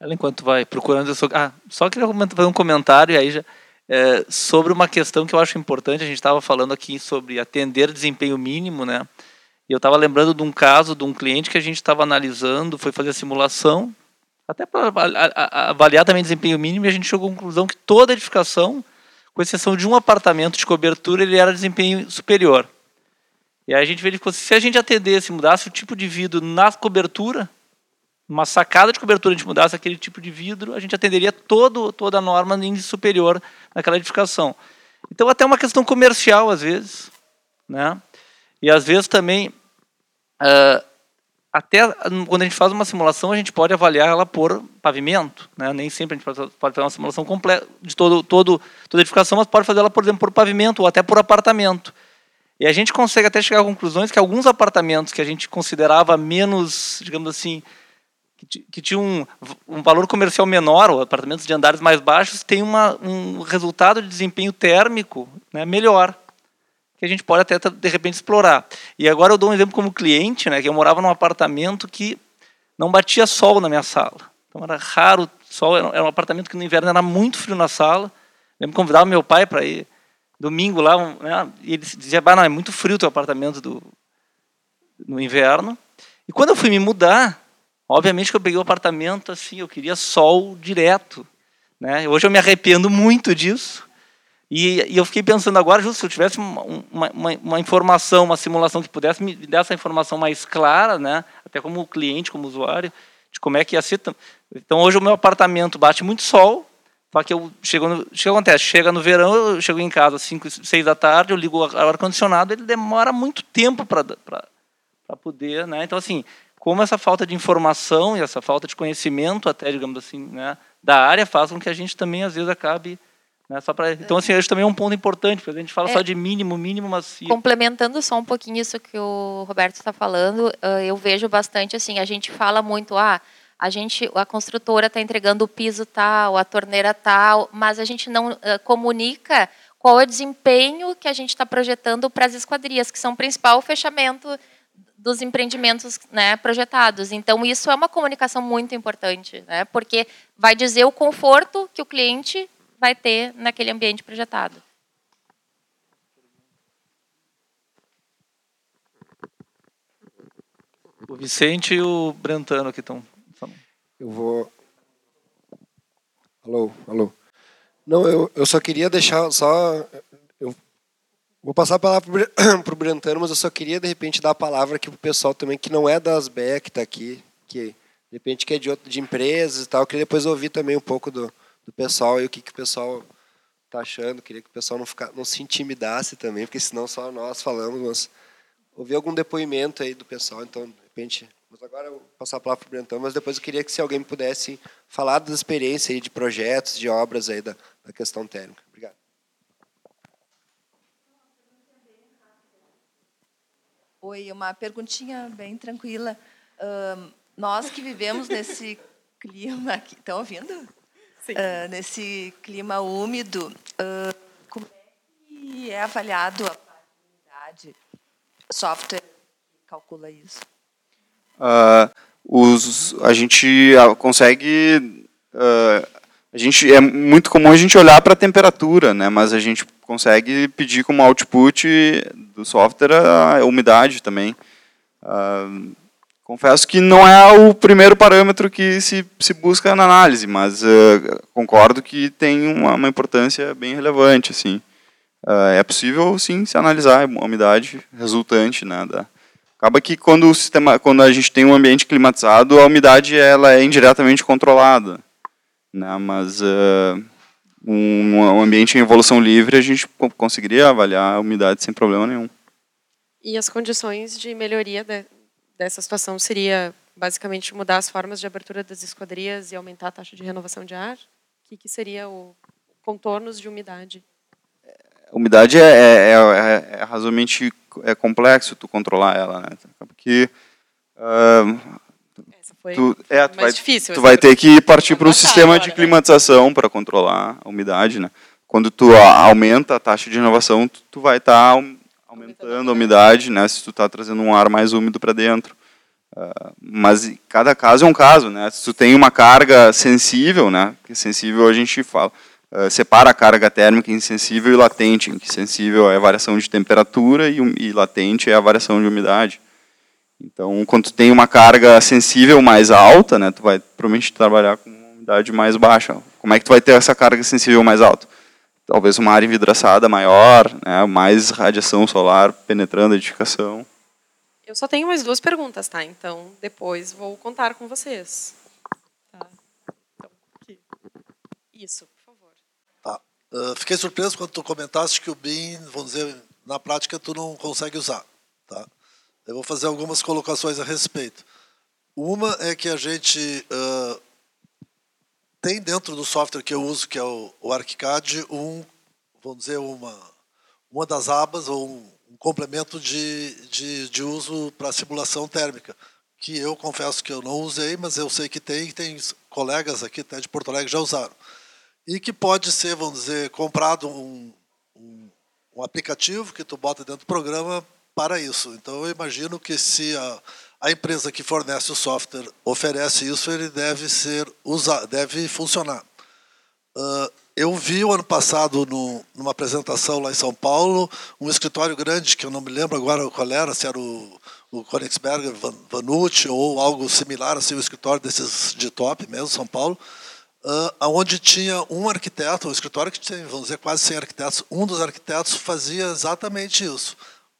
Ela enquanto vai procurando, só, ah, só queria fazer um comentário aí já é, sobre uma questão que eu acho importante. A gente estava falando aqui sobre atender desempenho mínimo, né? E eu estava lembrando de um caso de um cliente que a gente estava analisando, foi fazer a simulação, até para avaliar também desempenho mínimo, e a gente chegou à conclusão que toda edificação, com exceção de um apartamento de cobertura, ele era desempenho superior. E aí a gente verificou se a gente atendesse, mudasse o tipo de vidro na cobertura, uma sacada de cobertura, a gente mudasse aquele tipo de vidro, a gente atenderia todo, toda a norma de índice superior naquela edificação. Então, até uma questão comercial, às vezes. Né? E, às vezes, também, uh, até quando a gente faz uma simulação, a gente pode avaliar ela por pavimento. Né? Nem sempre a gente pode fazer uma simulação completa de todo, todo, toda a edificação, mas pode fazer ela, por exemplo, por pavimento ou até por apartamento. E a gente consegue até chegar a conclusões que alguns apartamentos que a gente considerava menos, digamos assim, que, tinha um, um, valor comercial menor, ou apartamentos de andares mais baixos, tem uma, um resultado de desempenho térmico né, melhor, que a gente pode até, de repente, explorar. E agora eu dou um exemplo como cliente, né, que eu morava num apartamento que não batia sol na minha sala. Então era raro sol, era um apartamento que no inverno era muito frio na sala. Eu lembro convidava meu pai para ir domingo lá, né, e ele dizia, bah, não, é muito frio o teu apartamento do, no inverno. E quando eu fui me mudar, Obviamente que eu peguei o um apartamento assim, eu queria sol direto. Né? Hoje eu me arrependo muito disso. E, e eu fiquei pensando agora, justo se eu tivesse uma, uma, uma, informação, uma simulação que pudesse me dar essa informação mais clara, né? até como cliente, como usuário, de como é que ia ser. Então hoje o meu apartamento bate muito sol, só que eu chego no, o que acontece? Chega no verão, eu chego em casa às 5, 6 da tarde, eu ligo o ar-condicionado, ele demora muito tempo para poder. Né? Então, assim, como essa falta de informação e essa falta de conhecimento, até, digamos assim, né, da área, faz com que a gente também, às vezes, acabe. Né, só pra... Então, assim, acho também é um ponto importante, porque a gente fala é, só de mínimo, mínimo, mas. Complementando só um pouquinho isso que o Roberto está falando, eu vejo bastante assim, a gente fala muito, ah, a gente, a construtora está entregando o piso tal, a torneira tal, mas a gente não uh, comunica qual é o desempenho que a gente está projetando para as esquadrias, que são o principal fechamento dos empreendimentos né, projetados. Então, isso é uma comunicação muito importante, né, porque vai dizer o conforto que o cliente vai ter naquele ambiente projetado. O Vicente e o Brentano que estão. Eu vou. Alô, alô. Não, eu, eu só queria deixar só Vou passar a palavra para o Brentano, mas eu só queria, de repente, dar a palavra aqui para o pessoal também, que não é das BEC, que está aqui, que de repente que é de, outro, de empresas e tal. Eu queria depois ouvir também um pouco do, do pessoal e o que, que o pessoal está achando. Queria que o pessoal não, ficar, não se intimidasse também, porque senão só nós falamos, mas ouvir algum depoimento aí do pessoal. Então, de repente, mas agora eu vou passar a palavra para o Brentano, mas depois eu queria que se alguém pudesse falar das experiências aí de projetos, de obras aí da, da questão térmica. Oi, uma perguntinha bem tranquila. Uh, nós que vivemos nesse clima aqui, estão ouvindo? Sim. Uh, nesse clima úmido, uh, como é que é avaliado a qualidade? Software que calcula isso? os, a gente consegue a gente é muito comum a gente olhar para a temperatura, né? Mas a gente consegue pedir como output do software a umidade também. Uh, confesso que não é o primeiro parâmetro que se, se busca na análise, mas uh, concordo que tem uma, uma, importância bem relevante, assim. Uh, é possível, sim, se analisar a umidade resultante, né? Da, acaba que quando o sistema, quando a gente tem um ambiente climatizado, a umidade ela é indiretamente controlada, né? Mas um, um ambiente em evolução livre a gente conseguiria avaliar a umidade sem problema nenhum. E as condições de melhoria de, dessa situação seria basicamente mudar as formas de abertura das esquadrias e aumentar a taxa de renovação de ar? O que, que seria o contornos de umidade? A umidade é, é, é, é razoavelmente é complexo tu controlar ela, né? Porque uh, tu, é, tu vai, difícil, tu vai ter que partir para um sistema agora, de climatização né? para controlar a umidade, né? Quando tu aumenta a taxa de renovação, tu, tu vai estar tá aumentando a umidade, né? Se tu está trazendo um ar mais úmido para dentro. Uh, mas cada caso é um caso, né? Se tu tem uma carga sensível, né? Que sensível a gente fala, uh, separa a carga térmica em sensível e latente. Em que sensível é a variação de temperatura e, e latente é a variação de umidade. Então, quando tu tem uma carga sensível mais alta, né? Tu vai provavelmente trabalhar com uma umidade mais baixa. Como é que tu vai ter essa carga sensível mais alta? talvez uma área envidraçada maior, né, mais radiação solar penetrando a edificação. Eu só tenho mais duas perguntas, tá? Então, depois vou contar com vocês. Tá? Então, aqui. Isso, por favor. Tá. Uh, fiquei surpreso quando tu comentaste que o BIM, vamos dizer, na prática tu não consegue usar. Tá? Eu vou fazer algumas colocações a respeito. Uma é que a gente uh, tem dentro do software que eu uso, que é o, o ArchiCAD, um, vamos dizer, uma, uma das abas ou um, um complemento de, de, de uso para simulação térmica, que eu confesso que eu não usei, mas eu sei que tem, tem colegas aqui até de Porto Alegre que já usaram. E que pode ser, vamos dizer, comprado um, um, um aplicativo que tu bota dentro do programa para isso. Então, eu imagino que se a, a empresa que fornece o software oferece isso, ele deve ser usado, deve funcionar. Uh, eu vi o ano passado no, numa apresentação lá em São Paulo um escritório grande que eu não me lembro agora qual era, se era o, o Königsberger Vanucci ou algo similar, assim, o escritório desses de top mesmo, São Paulo, uh, onde tinha um arquiteto, um escritório que tinha, vamos dizer, quase 100 arquitetos. Um dos arquitetos fazia exatamente isso,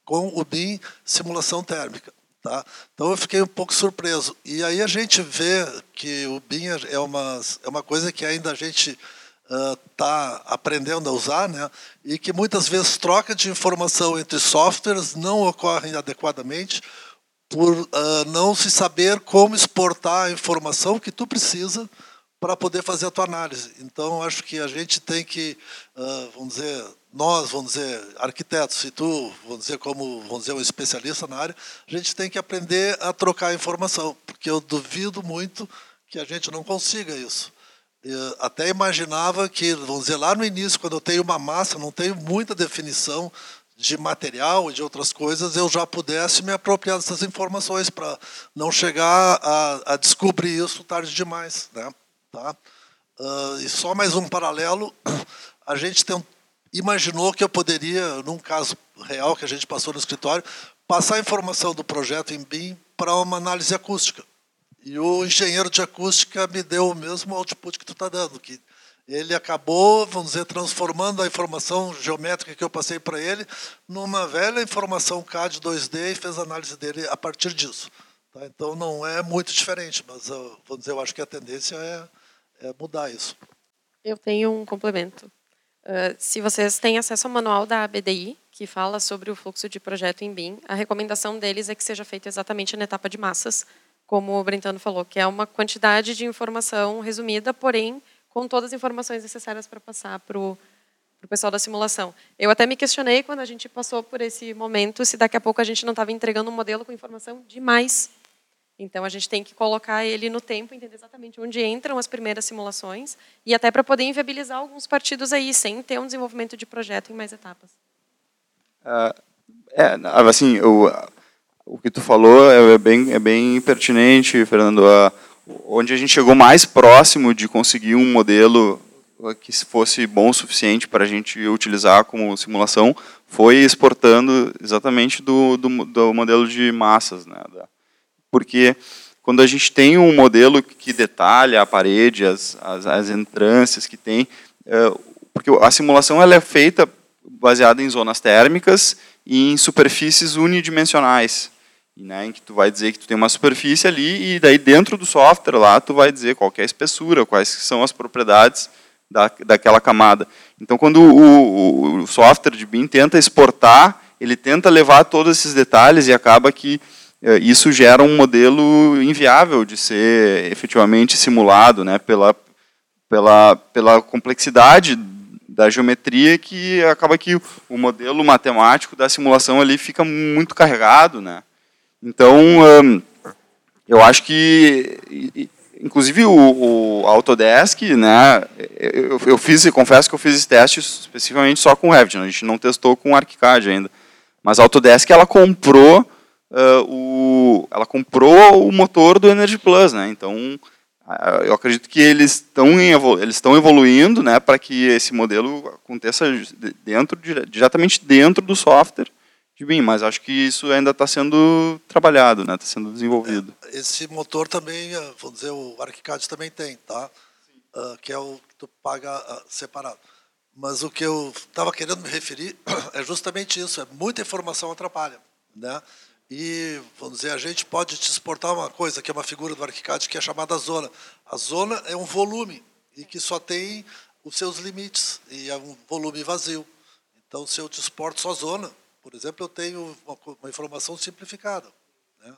com o BIM simulação térmica. Tá? Então eu fiquei um pouco surpreso. E aí a gente vê que o BIM é uma, é uma coisa que ainda a gente está uh, aprendendo a usar, né? e que muitas vezes troca de informação entre softwares não ocorre adequadamente por uh, não se saber como exportar a informação que tu precisa para poder fazer a tua análise. Então, acho que a gente tem que, uh, vamos dizer, nós, vamos dizer, arquitetos, e tu, vamos dizer, como vamos dizer, um especialista na área, a gente tem que aprender a trocar informação, porque eu duvido muito que a gente não consiga isso. Eu até imaginava que, vamos dizer, lá no início, quando eu tenho uma massa, não tenho muita definição de material e de outras coisas, eu já pudesse me apropriar dessas informações para não chegar a, a, descobrir isso tarde demais. Né? Tá? Uh, e só mais um paralelo, a gente tem um imaginou que eu poderia, num caso real que a gente passou no escritório, passar a informação do projeto em BIM para uma análise acústica. E o engenheiro de acústica me deu o mesmo output que tu está dando, que ele acabou, vamos dizer, transformando a informação geométrica que eu passei para ele numa velha informação CAD 2D e fez a análise dele a partir disso. Tá? Então não é muito diferente, mas vamos dizer, eu acho que a tendência é, é mudar isso. Eu tenho um complemento. Uh, se vocês têm acesso ao manual da ABDI, que fala sobre o fluxo de projeto em BIM, a recomendação deles é que seja feito exatamente na etapa de massas, como o Brentano falou, que é uma quantidade de informação resumida, porém com todas as informações necessárias para passar para o pessoal da simulação. Eu até me questionei quando a gente passou por esse momento se daqui a pouco a gente não estava entregando um modelo com informação demais então a gente tem que colocar ele no tempo, entender exatamente onde entram as primeiras simulações e até para poder inviabilizar alguns partidos aí, sem ter um desenvolvimento de projeto em mais etapas. Uh, é, assim, o, o que tu falou é bem, é bem pertinente, Fernando. Uh, onde a gente chegou mais próximo de conseguir um modelo que fosse bom o suficiente para a gente utilizar como simulação foi exportando exatamente do, do, do modelo de massas. Né? Porque quando a gente tem um modelo que detalha a parede, as, as, as entrâncias que tem, é, porque a simulação ela é feita baseada em zonas térmicas e em superfícies unidimensionais né, em que tu vai dizer que tu tem uma superfície ali e daí dentro do software lá tu vai dizer qual é a espessura, quais são as propriedades da, daquela camada. Então quando o, o, software de BIM tenta exportar, ele tenta levar todos esses detalhes e acaba que isso gera um modelo inviável de ser efetivamente simulado, né, pela, pela, pela complexidade da geometria que acaba que o modelo matemático da simulação ali fica muito carregado, né? Então, eu acho que, inclusive o, o Autodesk, né, eu, eu fiz, confesso que eu fiz esse teste especificamente só com o Revit, a gente não testou com o ArchiCAD ainda, mas a Autodesk ela comprou uh, o, ela comprou o motor do Energy Plus, né, então eu acredito que eles estão eles estão evoluindo, né, para que esse modelo aconteça dentro diretamente dentro do software de BIM, mas acho que isso ainda está sendo trabalhado, né? Está sendo desenvolvido. É, esse motor também, eh, vamos dizer, o ArchiCAD também tem, tá? Uh, que é o que tu paga uh, separado. Mas o que eu estava querendo me referir é justamente isso, é muita informação atrapalha, né? E, vamos dizer, a gente pode te exportar uma coisa, que é uma figura do ArchiCAD, que é chamada zona. A zona é um volume, e que só tem os seus limites, e é um volume vazio. Então, se eu te exporto só zona, por exemplo, eu tenho uma, uma informação simplificada. Né?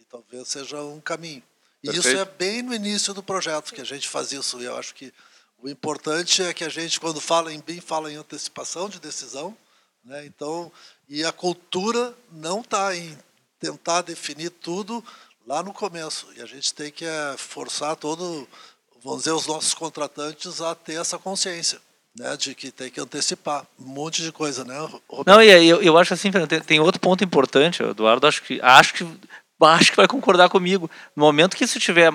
E talvez seja um caminho. E Perfeito. isso é bem no início do projeto que a gente faz isso. E eu acho que o importante é que a gente, quando fala em BIM, fala em antecipação de decisão. Né? Então, e a cultura não está em tentar definir tudo lá no começo. E a gente tem que é, forçar todo, vamos dizer, os nossos contratantes a ter essa consciência né, de que tem que antecipar um monte de coisa, né? Não, e eu, eu acho assim, tem, tem outro ponto importante, Eduardo, acho que acho que acho que vai concordar comigo. No momento que isso tiver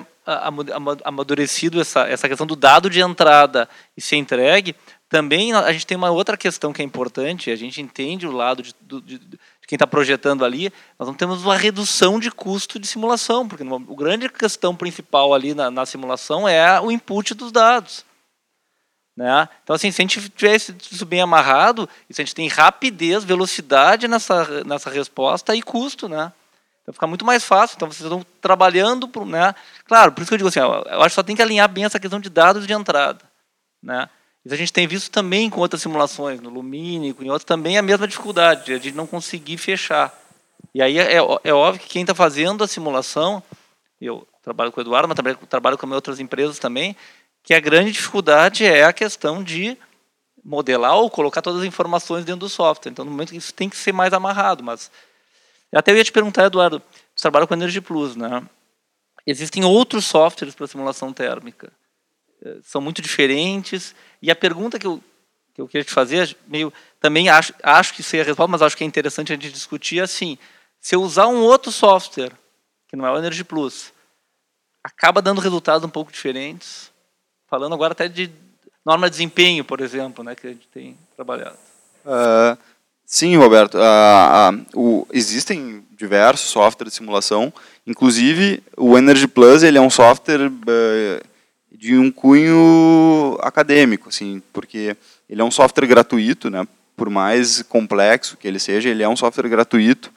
amadurecido essa essa questão do dado de entrada e ser entregue, também a gente tem uma outra questão que é importante. A gente entende o lado de, de quem está projetando ali. Nós não temos uma redução de custo de simulação, porque a grande questão principal ali na, na simulação é o input dos dados. Né? Então, assim, se a gente tivesse isso bem amarrado, se a gente tem rapidez, velocidade nessa, nessa resposta e custo, né? Então fica muito mais fácil. Então vocês estão trabalhando, né? Claro, por isso que eu digo assim, eu acho que só tem que alinhar bem essa questão de dados de entrada, né? Isso a gente tem visto também com outras simulações, no Lumínico, em outros também a mesma dificuldade de não conseguir fechar. E aí é, é óbvio que quem está fazendo a simulação, eu trabalho com o Eduardo, mas trabalho, trabalho com outras empresas também, que a grande dificuldade é a questão de modelar ou colocar todas as informações dentro do software. Então, no momento isso tem que ser mais amarrado. Mas eu ia te perguntar, Eduardo, você trabalha com Energy Plus, né? Existem outros softwares para simulação térmica. É, são muito diferentes. E a pergunta que eu, que eu queria te fazer, meio, também acho, acho que seria a resposta, mas acho que é interessante a gente discutir assim, se eu usar um outro software, que não é o Energy Plus, acaba dando resultados um pouco diferentes, Falando agora até de norma de desempenho, por exemplo, né, que a gente tem trabalhado. Uh, sim, Roberto. Uh, uh, o, existem diversos softwares de simulação, inclusive o Energy Plus ele é um software de um cunho acadêmico, assim, porque ele é um software gratuito, né, por mais complexo que ele seja, ele é um software gratuito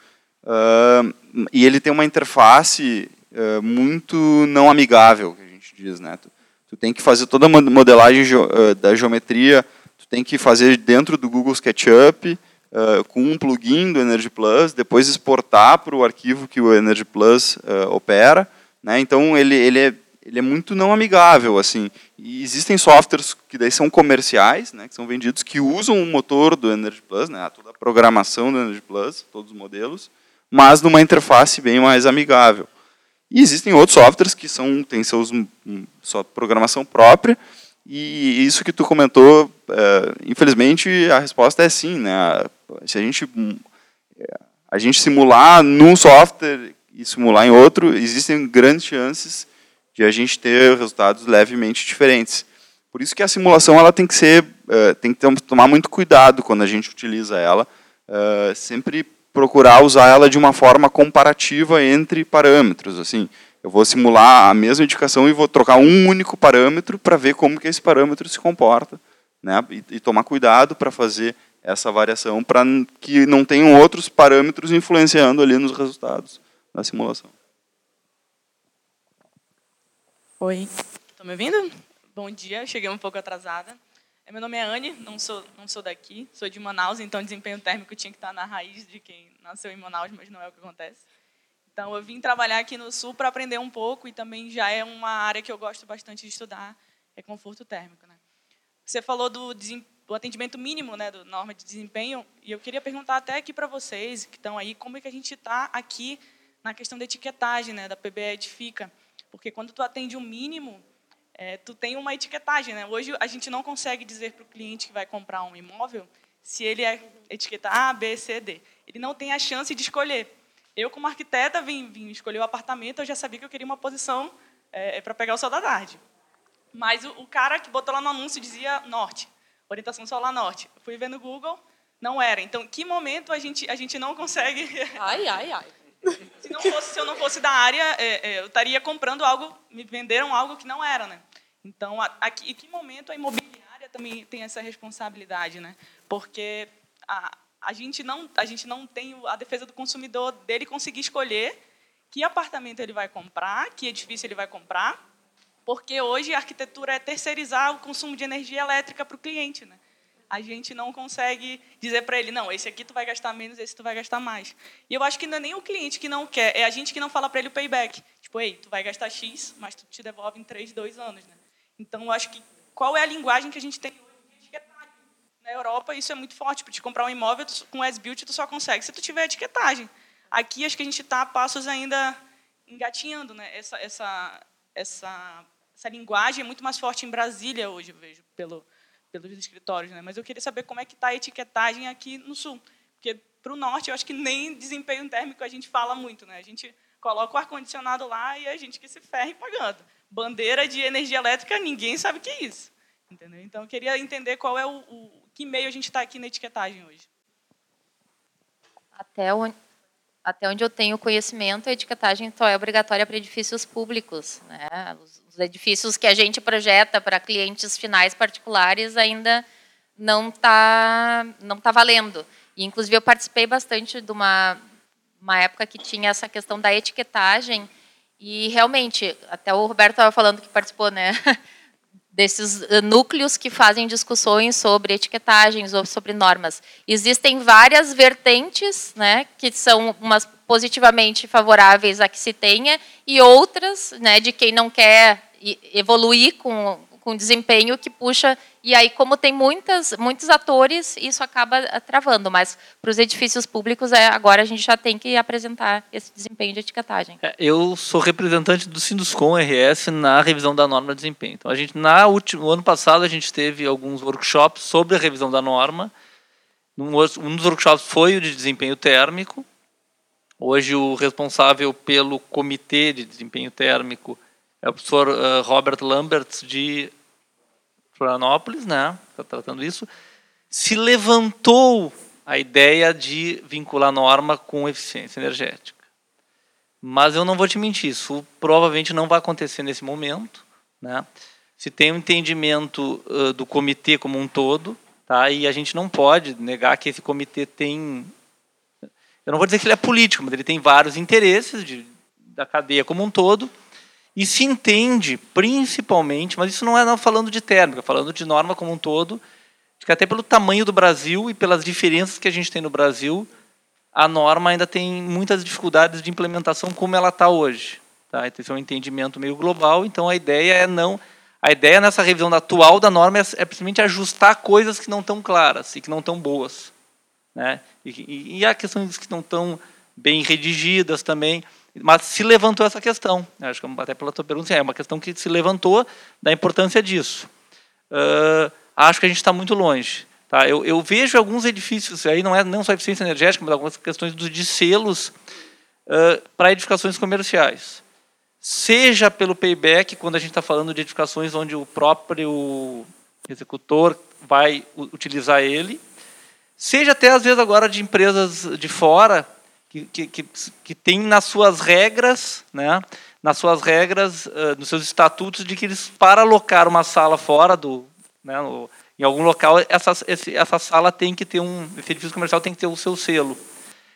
e ele tem uma interface muito não amigável, que a gente diz, né? Tu tem que fazer toda a modelagem eh, da geometria, tu tem que fazer dentro do Google SketchUp, uh, com um plugin do Energy Plus, depois exportar para o arquivo que o Energy Plus uh, opera. Né? Então, ele, ele, é, ele é muito não amigável. assim. E existem softwares que daí são comerciais, né, que são vendidos, que usam o motor do Energy Plus, né, toda a programação do Energy Plus, todos os modelos, mas numa interface bem mais amigável. E existem outros softwares que são têm seus sua programação própria. E isso que tu comentou, é, infelizmente a resposta é sim, né? Se a gente a gente simular num software e simular em outro, existem grandes chances de a gente ter resultados levemente diferentes. Por isso que a simulação ela tem que ser, uh, tem que tomar muito cuidado quando a gente utiliza ela, uh, sempre procurar usar ela de uma forma comparativa entre parâmetros. Assim, eu vou simular a mesma indicação e vou trocar um único parâmetro para ver como que esse parâmetro se comporta, né? E, e tomar cuidado para fazer essa variação para que não tenham outros parâmetros influenciando ali nos resultados da simulação. Oi, estão me ouvindo? Bom dia, cheguei um pouco atrasada. Meu nome é Anne, não sou, não sou daqui, sou de Manaus, então desempenho térmico tinha que estar na raiz de quem nasceu em Manaus, mas não é o que acontece. Então, eu vim trabalhar aqui no Sul para aprender um pouco e também já é uma área que eu gosto bastante de estudar, é conforto térmico. Né? Você falou do do atendimento mínimo, né, do norma de desempenho. E eu queria perguntar até aqui para vocês que estão aí, como é que a gente está aqui na questão da etiquetagem, né, da PBE Edifica, porque quando tu atende um mínimo, é, tu tem uma etiquetagem, né? Hoje a gente não consegue dizer para o cliente que vai comprar um imóvel se ele é etiqueta A, B, C, D. Ele não tem a chance de escolher. Eu, como arquiteta, vim, vim escolher o apartamento, eu já sabia que eu queria uma posição é, para pegar o sol da tarde. Mas o, o cara que botou lá no anúncio dizia norte orientação solar norte. Eu fui ver no Google, não era. Então, que momento a gente, a gente não consegue... Ai, ai, ai. Se, não fosse, se eu não fosse da área, é, é, eu estaria comprando algo, me venderam algo que não era, né? Então, aqui, em que momento a imobiliária também tem essa responsabilidade, né? Porque a, a, gente não, a gente não tem a defesa do consumidor dele conseguir escolher que apartamento ele vai comprar, que edifício ele vai comprar, porque hoje a arquitetura é terceirizar o consumo de energia elétrica para o cliente. Né? A gente não consegue dizer para ele, não, esse aqui tu vai gastar menos, esse tu vai gastar mais. E eu acho que não é nem o cliente que não quer, é a gente que não fala para ele o payback. Tipo, ei, tu vai gastar X, mas tu te devolve em 3, 2 anos. Né? Então, eu acho que qual é a linguagem que a gente tem de Na Europa, isso é muito forte. Para te comprar um imóvel com S-Built, tu só consegue se tu tiver etiquetagem. Aqui, acho que a gente está a passos ainda engatinhando né? essa, essa, essa essa linguagem é muito mais forte em Brasília hoje, eu vejo, pelo, pelos escritórios. Né? Mas eu queria saber como é que está a etiquetagem aqui no Sul. Porque, para o Norte, eu acho que nem desempenho térmico a gente fala muito. Né? A gente coloca o ar-condicionado lá e a gente que se ferre pagando. Bandeira de energia elétrica, ninguém sabe o que é isso. Entendeu? Então, eu queria entender qual é o, o que meio a gente está aqui na etiquetagem hoje. Até onde, até onde eu tenho conhecimento, a etiquetagem só é obrigatória para edifícios públicos. Né? Os, os edifícios que a gente projeta para clientes finais particulares ainda não está não tá valendo. E, inclusive, eu participei bastante de uma, uma época que tinha essa questão da etiquetagem e, realmente, até o Roberto estava falando que participou, né? desses eh, núcleos que fazem discussões sobre etiquetagens ou sobre normas. Existem várias vertentes, né, que são umas positivamente favoráveis a que se tenha e outras, né, de quem não quer evoluir com, com desempenho que puxa. E aí, como tem muitas, muitos atores, isso acaba travando. Mas para os edifícios públicos, é, agora a gente já tem que apresentar esse desempenho de etiquetagem. É, eu sou representante do Sinduscom RS na revisão da norma de desempenho. Então, a gente, na último, no ano passado, a gente teve alguns workshops sobre a revisão da norma. Um dos workshops foi o de desempenho térmico. Hoje, o responsável pelo comitê de desempenho térmico é o professor uh, Robert Lambert de Florianópolis, né, está tratando isso, se levantou a ideia de vincular norma com eficiência energética. Mas eu não vou te mentir, isso provavelmente não vai acontecer nesse momento. Né? Se tem um entendimento uh, do comitê como um todo, tá? e a gente não pode negar que esse comitê tem. Eu não vou dizer que ele é político, mas ele tem vários interesses de, da cadeia como um todo e se entende, principalmente, mas isso não é falando de térmica, falando de norma como um todo, que até pelo tamanho do Brasil e pelas diferenças que a gente tem no Brasil, a norma ainda tem muitas dificuldades de implementação como ela está hoje. Tá? Então, esse é um entendimento meio global, então a ideia é não... A ideia nessa revisão atual da norma é, é simplesmente ajustar coisas que não estão claras e que não estão boas. Né? E, e, e há questões que não estão bem redigidas também. Mas se levantou essa questão. Acho que até pela tua pergunta, é uma questão que se levantou da importância disso. Uh, acho que a gente está muito longe. Tá? Eu, eu, vejo alguns edifícios, aí não é não só eficiência energética, mas algumas questões de selos uh, para edificações comerciais. seja pelo payback, quando a gente está falando de edificações onde o próprio executor vai utilizar ele, seja até às vezes agora de empresas de fora que, que, que, tem nas suas regras, né, nas suas regras, uh, nos seus estatutos, de que eles, para alocar uma sala fora do, né, no, em algum local, essa, essa sala tem que ter um, esse edifício comercial tem que ter o seu selo.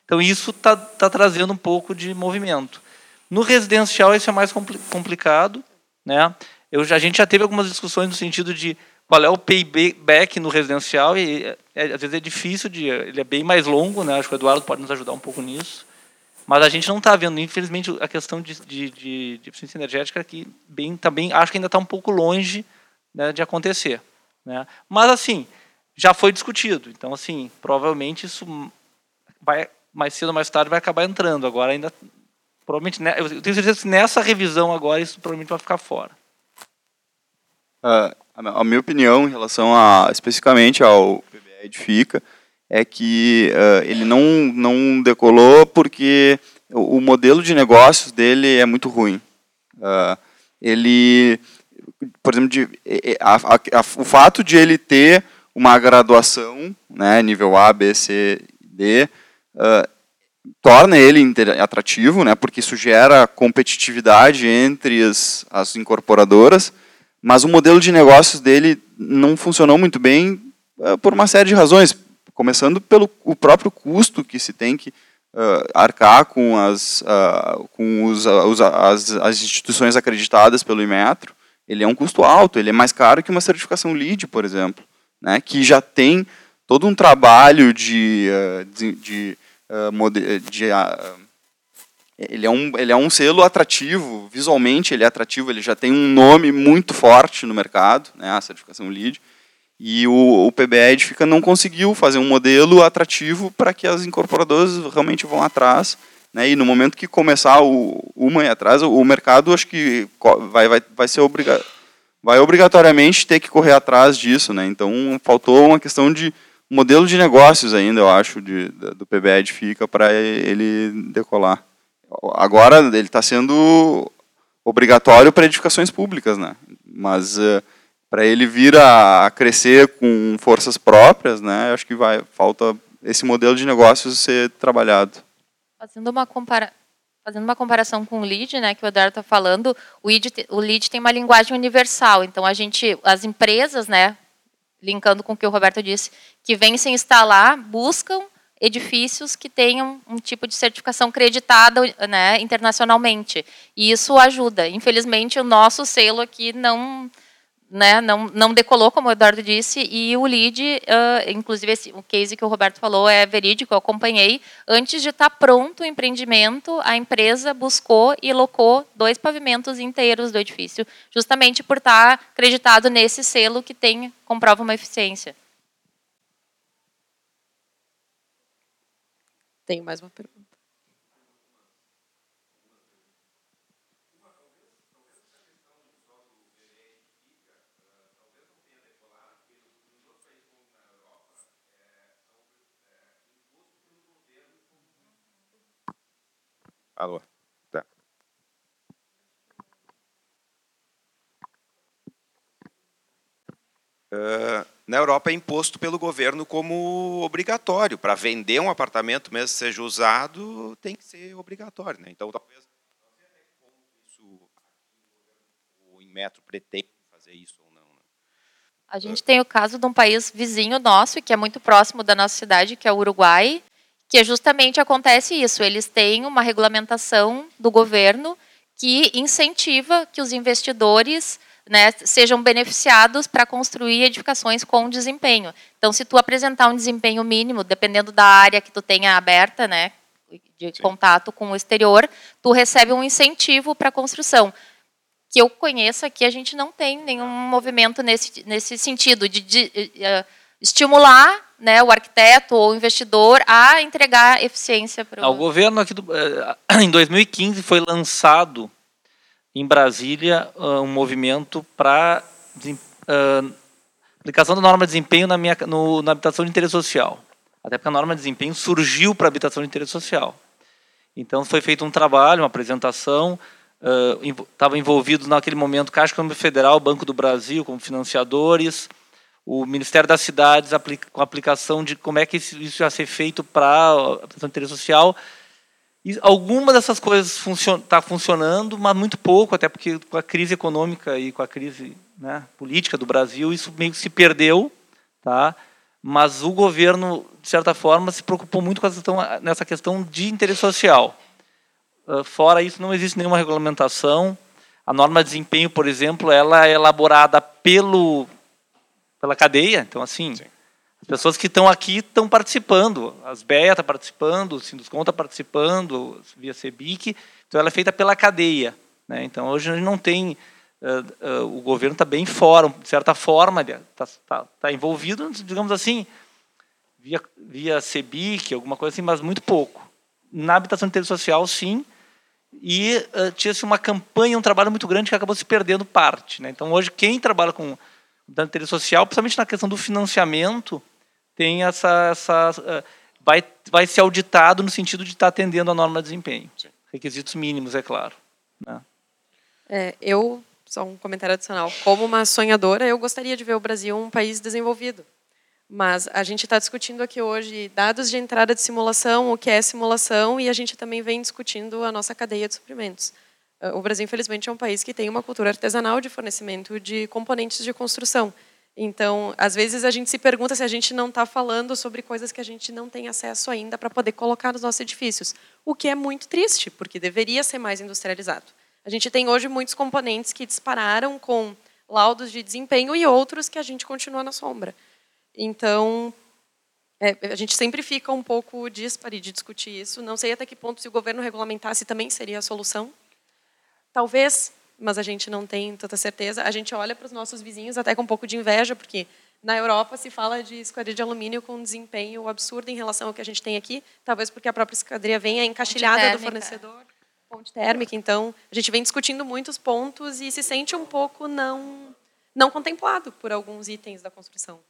Então isso está tá trazendo um pouco de movimento. No residencial isso é mais complicado, né? Eu, a gente já teve algumas discussões no sentido de qual é o payback no residencial e é, às vezes é difícil de, ele é bem mais longo, né? Acho que o Eduardo pode nos ajudar um pouco nisso. Mas a gente não está vendo, infelizmente, a questão de, de, de, de eficiência energética aqui bem, também acho que ainda está um pouco longe né, de acontecer. Né? Mas assim, já foi discutido. Então assim, provavelmente isso vai mais cedo ou mais tarde vai acabar entrando. Agora ainda Provavelmente, né, eu tenho certeza que nessa revisão agora isso provavelmente vai ficar fora. Uh, a minha opinião em relação a especificamente ao PBE Edifica é que uh, ele não, não decolou porque o, o, modelo de negócios dele é muito ruim. Uh, ele, por exemplo, de, a, a, o fato de ele ter uma graduação, né, nível A, B, C, D, uh, torna ele atrativo, né, porque isso gera competitividade entre as, as incorporadoras, mas o modelo de negócios dele não funcionou muito bem uh, por uma série de razões, começando pelo o próprio custo que se tem que uh, arcar com, as, uh, com os, os, as, as instituições acreditadas pelo Imetro. Ele é um custo alto, ele é mais caro que uma certificação LEED, por exemplo, né, que já tem todo um trabalho de, de, de uh, de, uh, ele, é um, ele é um selo atrativo, visualmente ele é atrativo, ele já tem um nome muito forte no mercado, né, a certificação LEED, e o, o PBE Edifica não conseguiu fazer um modelo atrativo para que as incorporadoras realmente vão atrás, né, e no momento que começar o, uma ir atrás, o mercado acho que vai, vai, vai ser obrigado vai obrigatoriamente ter que correr atrás disso, né? Então faltou uma questão de modelo de negócios ainda, eu acho, de, do PBED fica para ele decolar. Agora ele está sendo obrigatório para edificações públicas, né? Mas eh, para ele vir a, a, crescer com forças próprias, né? Acho que vai falta esse modelo de negócios ser trabalhado. Fazendo uma compara fazendo uma comparação com o lead, né, que o Eduardo está falando, o lead, o lead tem uma linguagem universal. Então a gente, as empresas, né, linkando com o que o Roberto disse, que vêm se instalar, buscam edifícios que tenham um tipo de certificação creditada né, internacionalmente. E isso ajuda. Infelizmente, o nosso selo aqui não né, não, não decolou, como o Eduardo disse, e o lead, uh, inclusive esse, o case que o Roberto falou é verídico, eu acompanhei. Antes de estar pronto o empreendimento, a empresa buscou e locou dois pavimentos inteiros do edifício, justamente por estar acreditado nesse selo que tem, comprova uma eficiência. Tenho mais uma pergunta. Alô? Tá. Uh, na Europa é imposto pelo governo como obrigatório. Para vender um apartamento, mesmo que seja usado, tem que ser obrigatório. Né? Então, talvez isso o Inmetro pretende fazer isso ou não. Né? A gente tem o caso de um país vizinho nosso, que é muito próximo da nossa cidade, que é o Uruguai, que é justamente acontece isso. Eles têm uma regulamentação do governo que incentiva que os investidores né, sejam beneficiados para construir edificações com desempenho. Então, se tu apresentar um desempenho mínimo, dependendo da área que tu tenha aberta, né, de Sim. contato com o exterior, tu recebe um incentivo para a construção. Que eu conheço aqui, a gente não tem nenhum movimento nesse, nesse sentido de, de, uh, estimular né, o arquiteto ou o investidor a entregar eficiência para o... o governo aqui do, eh, em 2015 foi lançado em Brasília ah, um movimento para uh, aplicação da norma de desempenho na, minha, no, na habitação de interesse social. Até porque a norma de desempenho surgiu para habitação de interesse social. Então foi feito um trabalho, uma apresentação estavam uh, envolvidos naquele momento Caixa Econômica Federal, Banco do Brasil como financiadores, o Ministério das Cidades aplica, com a aplicação de como é que isso, ia ser feito para a de interesse social. E alguma dessas coisas está funcion, tá funcionando, mas muito pouco, até porque com a crise econômica e com a crise né, política do Brasil, isso meio que se perdeu. Tá? Mas o governo, de certa forma, se preocupou muito com questão, nessa questão de interesse social. Ah, fora isso, não existe nenhuma regulamentação. A norma de desempenho, por exemplo, ela é elaborada pelo pela cadeia. Então, assim, Sim. As pessoas que estão aqui estão participando. As BEA está participando, o Sinduscom está participando, via CEBIC. Então, ela é feita pela cadeia. Né? Então, hoje a gente não tem... Uh, uh, o governo está bem fora, de certa forma, está tá, tá envolvido, digamos assim, via, via CEBIC, alguma coisa assim, mas muito pouco. Na habitação de interesse social, sim, e uh, tinha-se uma campanha, um trabalho muito grande que acabou se perdendo parte. Né? Então, hoje, quem trabalha com da interesse social, principalmente na questão do financiamento, tem essa, essa uh, vai, vai ser auditado no sentido de estar atendendo a norma de desempenho. Sim. Requisitos mínimos, é claro. Né? É, eu, só um comentário adicional, como uma sonhadora, eu gostaria de ver o Brasil um país desenvolvido. Mas a gente está discutindo aqui hoje dados de entrada de simulação, o que é simulação, e a gente também vem discutindo a nossa cadeia de suprimentos. Ah, o Brasil, infelizmente, é um país que tem uma cultura artesanal de fornecimento de componentes de construção. Então, às vezes a gente se pergunta se a gente não está falando sobre coisas que a gente não tem acesso ainda para poder colocar nos nossos edifícios, o que é muito triste, porque deveria ser mais industrializado. A gente tem hoje muitos componentes que dispararam com laudos de desempenho e outros que a gente continua na sombra. Então, é, a gente sempre fica um pouco dispare de discutir isso. Não sei até que ponto, se o governo regulamentasse, também seria a solução. Talvez, mas a gente não tem tanta certeza. A gente olha para os nossos vizinhos até com um pouco de inveja, porque na Europa se fala de esquadria de alumínio com um desempenho absurdo em relação ao que a gente tem aqui, talvez porque a própria esquadria venha encaixilhada do fornecedor, ponte térmica. Então, a gente vem discutindo muitos pontos e se sente um pouco não não contemplado por alguns itens da construção.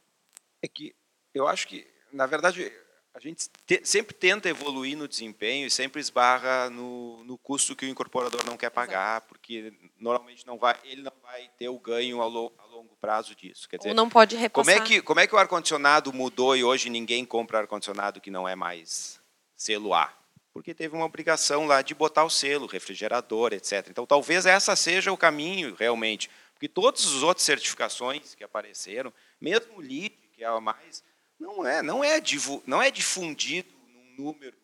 É que eu acho que, na verdade, a gente te, sempre tenta evoluir no desempenho e sempre esbarra no, no custo que o incorporador não quer pagar, Exato. porque normalmente não vai, ele não vai ter o ganho ao, lo, a longo prazo disso. Quer dizer, Ou não pode repassar. Como é que, como é que o ar-condicionado mudou e hoje ninguém compra ar-condicionado que não é mais selo A? Porque teve uma obrigação lá de botar o selo, refrigerador, etc. Então, talvez essa seja o caminho, realmente. Porque todas as outras certificações que apareceram, mesmo o LEED, que é a mais não é, não é, não é difundido num número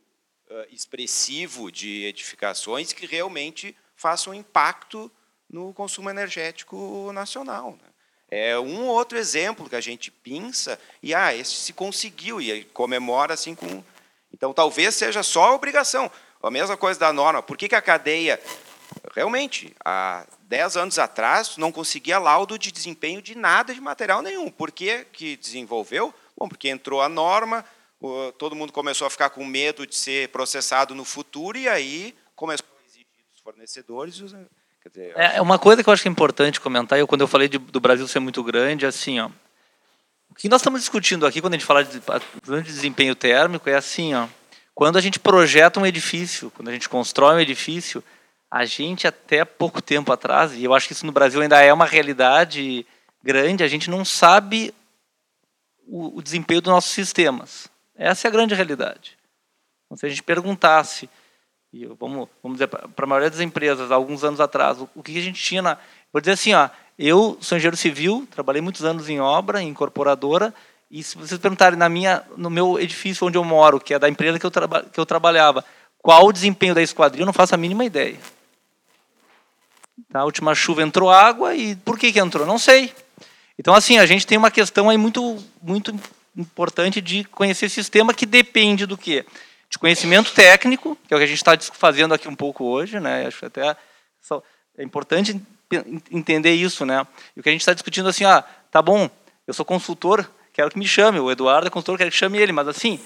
uh, expressivo de edificações que realmente façam impacto no consumo energético nacional. Né? É um outro exemplo que a gente pinça e ah, esse se conseguiu e comemora assim com. Então talvez seja só a obrigação. A mesma coisa da norma. Por que, que a cadeia realmente há 10 anos atrás não conseguia laudo de desempenho de nada de material nenhum? Por que, que desenvolveu? Bom, porque entrou a norma, todo mundo começou a ficar com medo de ser processado no futuro e aí começou a exigir dos fornecedores. Dizer, é uma coisa que eu acho que é importante comentar. Eu quando eu falei de, do Brasil ser muito grande, assim, ó, o que nós estamos discutindo aqui quando a gente fala de, de desempenho térmico é assim, ó, quando a gente projeta um edifício, quando a gente constrói um edifício, a gente até pouco tempo atrás, e eu acho que isso no Brasil ainda é uma realidade grande, a gente não sabe o, o desempenho dos nossos sistemas. Essa é a grande realidade. Então, se a gente perguntasse, e vamos, vamos dizer, para a maioria das empresas, alguns anos atrás, o, o que a gente tinha na. Vou dizer assim, ó, eu sou engenheiro civil, trabalhei muitos anos em obra, em incorporadora, e se vocês perguntarem na minha, no meu edifício onde eu moro, que é da empresa que eu, traba, que eu trabalhava, qual o desempenho da esquadrilha, eu não faço a mínima ideia. Tá, a última chuva entrou água e por que, que entrou? Não sei. Então, assim, a gente tem uma questão aí muito, muito importante de conhecer sistema que depende do quê? De conhecimento técnico, que é o que a gente está fazendo aqui um pouco hoje, né? Acho que até é importante entender isso, né? E o que a gente está discutindo assim, ah, tá bom, eu sou consultor, quero que me chame, o Eduardo é consultor, quero que chame ele, mas assim,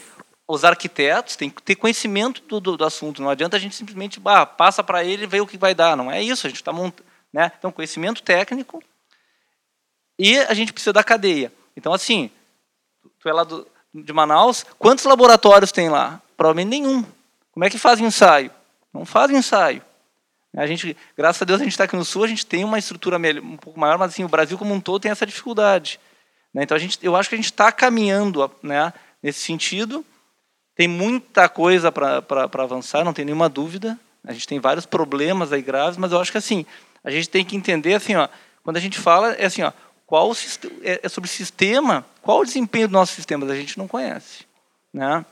os arquitetos têm que ter conhecimento do, do, do assunto, não adianta a gente simplesmente, bah, passa para ele e vê o que vai dar, não é isso, a gente está montando, né? Então, conhecimento técnico, e a gente precisa da cadeia. Então, assim, tu é lá do, de Manaus, quantos laboratórios tem lá? Provavelmente nenhum. Como é que faz ensaio? Não faz ensaio. A gente, graças a Deus, a gente está aqui no Sul, a gente tem uma estrutura um pouco maior, mas assim, o Brasil como um todo tem essa dificuldade. Né? Então, a gente, eu acho que a gente está caminhando né, nesse sentido. Tem muita coisa para avançar, não tem nenhuma dúvida. A gente tem vários problemas aí graves, mas eu acho que assim, a gente tem que entender assim, ó, quando a gente fala é assim, ó, qual é, é sobre sistema, qual o desempenho do nosso sistema a gente não conhece, né?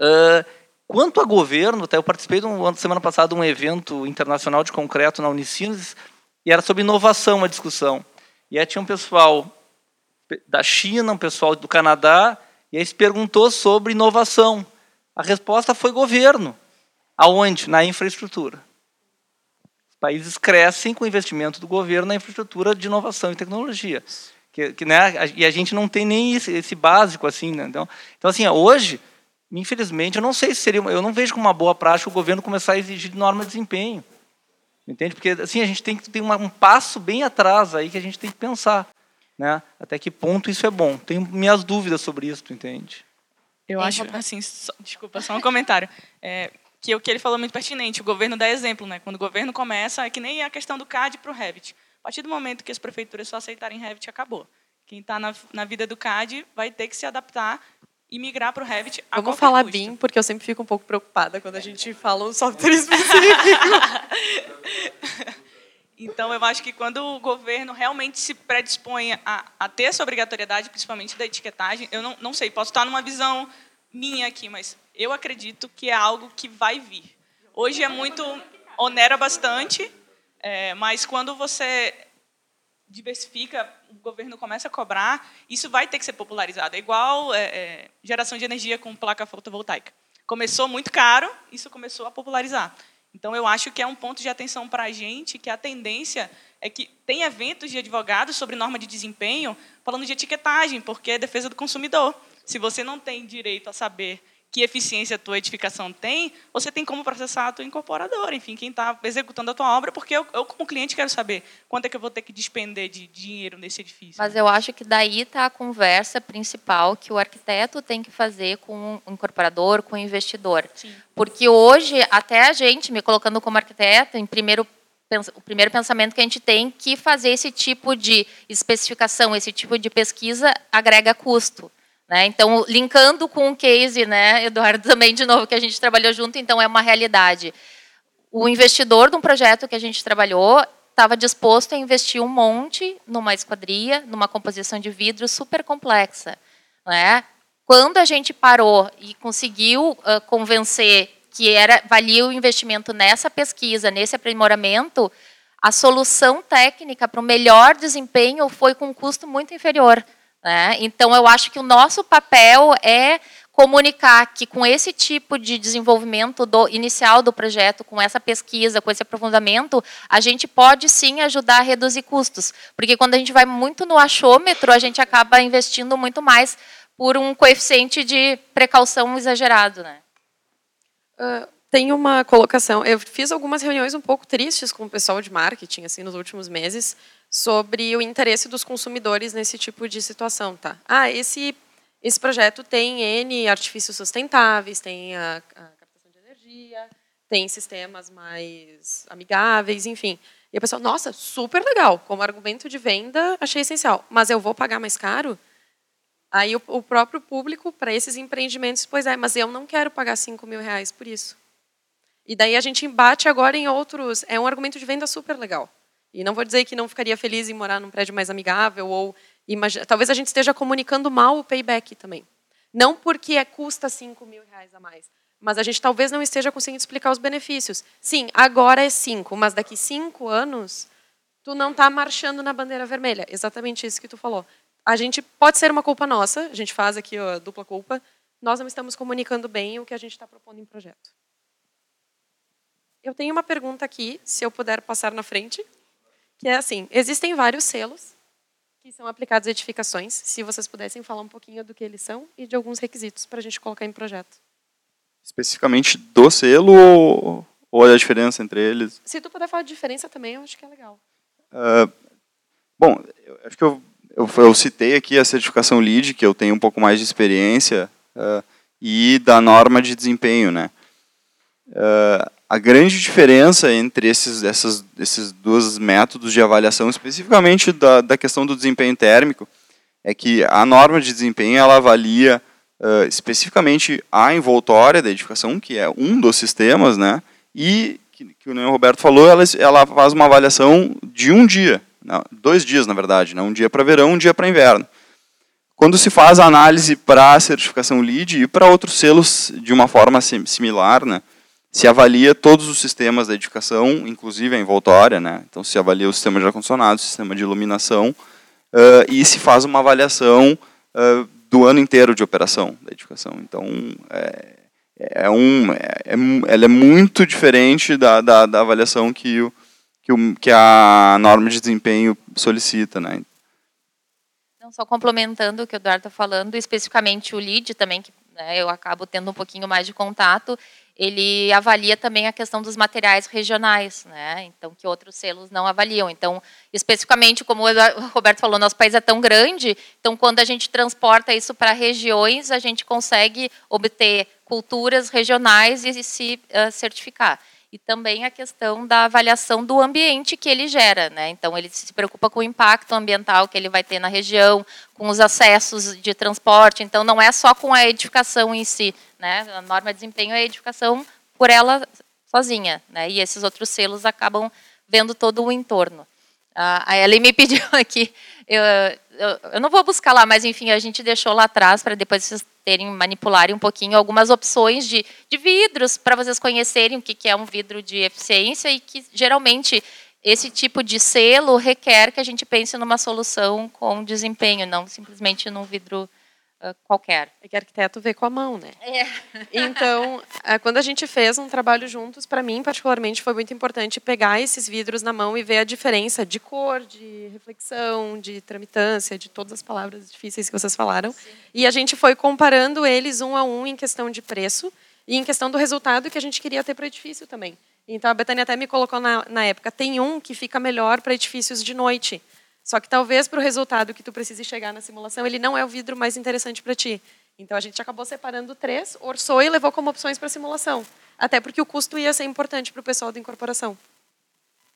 Uh, quanto a governo, até eu participei um, semana passada de um evento internacional de concreto na Unicinos e era sobre inovação a discussão. E aí tinha um pessoal da China, um pessoal do Canadá, e aí se perguntou sobre inovação. A resposta foi governo. Aonde? Na infraestrutura. Países crescem com o investimento do governo na infraestrutura de inovação e tecnologia. Que, que, né, e a gente não tem nem esse, esse básico assim. Né? Então, então, assim, hoje, infelizmente, eu não sei se seria, eu não vejo como uma boa prática o governo começar a exigir norma de desempenho. Entende? Porque assim a gente tem que ter um passo bem atrás aí que a gente tem que pensar, né? Até que ponto isso é bom? Tenho minhas dúvidas sobre isso, tu entende? Eu acho, assim, só, desculpa, só um comentário. É, que o que ele falou é muito pertinente. O governo dá exemplo, né? Quando o governo começa, é que nem a questão do CAD para o Revit. A partir do momento que as prefeituras só aceitarem Revit, acabou. Quem está na, na vida do CAD vai ter que se adaptar e migrar para o Revit a Vamos falar custo. BIM, porque eu sempre fico um pouco preocupada quando a gente fala um software específico. então, eu acho que quando o governo realmente se predispõe a, a ter essa obrigatoriedade, principalmente da etiquetagem, eu não, não sei, posso estar numa visão minha aqui, mas eu acredito que é algo que vai vir. Hoje é muito onera bastante, é, mas quando você diversifica, o governo começa a cobrar, isso vai ter que ser popularizado. É igual é, é, geração de energia com placa fotovoltaica. Começou muito caro, isso começou a popularizar. Então, eu acho que é um ponto de atenção para a gente, que a tendência é que tem eventos de advogados sobre norma de desempenho falando de etiquetagem, porque é defesa do consumidor. Se você não tem direito a saber que eficiência a tua edificação tem, você tem como processar a tua incorporadora, enfim, quem está executando a tua obra, porque eu, eu, como cliente, quero saber quanto é que eu vou ter que despender de dinheiro nesse edifício. Mas eu acho que daí está a conversa principal que o arquiteto tem que fazer com o incorporador, com o investidor. Sim. Porque hoje, até a gente, me colocando como arquiteto, em primeiro o primeiro pensamento que a gente tem que fazer esse tipo de especificação, esse tipo de pesquisa agrega custo. Né? Então, linkando com o case, né, Eduardo, também, de novo, que a gente trabalhou junto, então é uma realidade. O investidor de um projeto que a gente trabalhou estava disposto a investir um monte numa esquadria, numa composição de vidro super complexa. Né? Quando a gente parou e conseguiu uh, convencer que era valia o investimento nessa pesquisa, nesse aprimoramento, a solução técnica para o melhor desempenho foi com um custo muito inferior. Né? Então, eu acho que o nosso papel é comunicar que com esse tipo de desenvolvimento do, inicial do projeto, com essa pesquisa, com esse aprofundamento, a gente pode sim ajudar a reduzir custos. Porque quando a gente vai muito no achômetro, a gente acaba investindo muito mais por um coeficiente de precaução exagerado. Né? Uh, tem uma colocação. Eu fiz algumas reuniões um pouco tristes com o pessoal de marketing assim nos últimos meses sobre o interesse dos consumidores nesse tipo de situação, tá? Ah, esse esse projeto tem N artifícios sustentáveis, tem a, a captação de energia, tem sistemas mais amigáveis, enfim. E a pessoa, nossa, super legal, como argumento de venda, achei essencial. Mas eu vou pagar mais caro? Aí o, o próprio público, para esses empreendimentos, pois é, mas eu não quero pagar 5 mil reais por isso. E daí a gente embate agora em outros. É um argumento de venda super legal. E não vou dizer que não ficaria feliz em morar num prédio mais amigável ou talvez a gente esteja comunicando mal o payback também. Não porque é, custa 5 mil reais a mais, mas a gente talvez não esteja conseguindo explicar os benefícios. Sim, agora é 5, mas daqui 5 anos tu não está marchando na bandeira vermelha. Exatamente isso que tu falou. A gente pode ser uma culpa nossa, a gente faz aqui a dupla culpa, nós não estamos comunicando bem o que a gente está propondo em projeto. Eu tenho uma pergunta aqui, se eu puder passar na frente que é assim, existem vários selos que são aplicados a edificações, se vocês pudessem falar um pouquinho do que eles são e de alguns requisitos para a gente colocar em projeto. Especificamente do selo ou, ou a diferença entre eles? Se tu puder falar de diferença também, eu acho que é legal. Uh, bom, eu, acho que eu, eu, eu, citei aqui a certificação LEED, que eu tenho um pouco mais de experiência, uh, e da norma de desempenho, né? Uh, a grande diferença entre esses, essas, esses dois métodos de avaliação, especificamente da, da questão do desempenho térmico, é que a norma de desempenho ela avalia uh, especificamente a envoltória da edificação, que é um dos sistemas, né? E que, que o Roberto falou, ela, ela faz uma avaliação de um dia, não, dois dias na verdade, né? um dia para verão, um dia para inverno. Quando se faz a análise para a certificação LEED e para outros selos de uma forma similar, né? Se avalia todos os sistemas da edificação, inclusive a envoltória, né? então se avalia o sistema de ar-condicionado, o sistema de iluminação, uh, e se faz uma avaliação uh, do ano inteiro de operação da edificação. Então, é, é um, é, é, ela é muito diferente da, da, da avaliação que, o, que, o, que a norma de desempenho solicita. Né? Não, só complementando o que o Eduardo está falando, especificamente o LEED também, que né, eu acabo tendo um pouquinho mais de contato, ele avalia também a questão dos materiais regionais, né? Então que outros selos não avaliam. Então, especificamente como o Roberto falou, nosso país é tão grande, então quando a gente transporta isso para regiões, a gente consegue obter culturas regionais e se uh, certificar e também a questão da avaliação do ambiente que ele gera. Né? Então, ele se preocupa com o impacto ambiental que ele vai ter na região, com os acessos de transporte. Então, não é só com a edificação em si. Né? A norma de desempenho é a edificação por ela sozinha. Né? E esses outros selos acabam vendo todo o entorno. A Ellen me pediu aqui, eu, eu, eu, não vou buscar lá, mas enfim, a gente deixou lá atrás para depois vocês terem, manipularem um pouquinho algumas opções de, de vidros para vocês conhecerem o que, que é um vidro de eficiência e que geralmente esse tipo de selo requer que a gente pense numa solução com desempenho, não simplesmente num vidro uh, qualquer. É que arquiteto vê com a mão, né? É. Então, uh, quando a gente fez um trabalho juntos, para mim, particularmente, foi muito importante pegar esses vidros na mão e ver a diferença de cor, de reflexão, de tramitância, de todas as palavras difíceis que vocês falaram. Sim. E a gente foi comparando eles um a um em questão de preço e em questão do resultado que a gente queria ter para o edifício também. Então, a Betânia até me colocou na, na época, tem um que fica melhor para edifícios de noite. Só que talvez para o resultado que tu precise chegar na simulação, ele não é o vidro mais interessante para ti. Então a gente acabou separando três, orçou e levou como opções para a simulação. Até porque o custo ia ser importante para o pessoal da incorporação.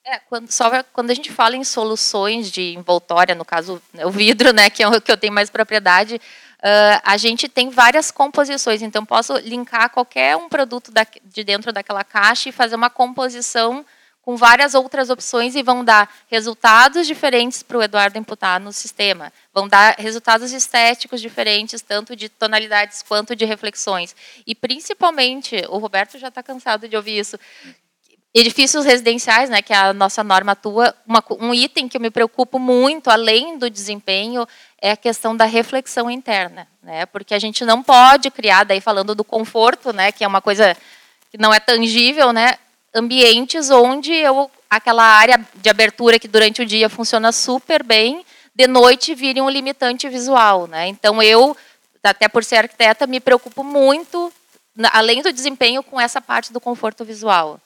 É, quando, só quando a gente fala em soluções de envoltória, no caso né, o vidro, né, que é o que eu tenho mais propriedade, uh, a gente tem várias composições. Então posso linkar qualquer um produto da, de dentro daquela caixa e fazer uma composição com várias outras opções e vão dar resultados diferentes para o Eduardo imputar no sistema. Vão dar resultados estéticos diferentes, tanto de tonalidades quanto de reflexões. E, principalmente, o Roberto já está cansado de ouvir isso, edifícios residenciais, né, que a nossa norma atua, uma, um item que eu me preocupo muito, além do desempenho, é a questão da reflexão interna. Né, porque a gente não pode criar, daí falando do conforto, né, que é uma coisa que não é tangível, né, ambientes onde eu, aquela área de abertura que durante o dia funciona super bem, de noite vire um limitante visual. Né? Então, eu, até por ser arquiteta, me preocupo muito, além do desempenho, com essa parte do conforto visual.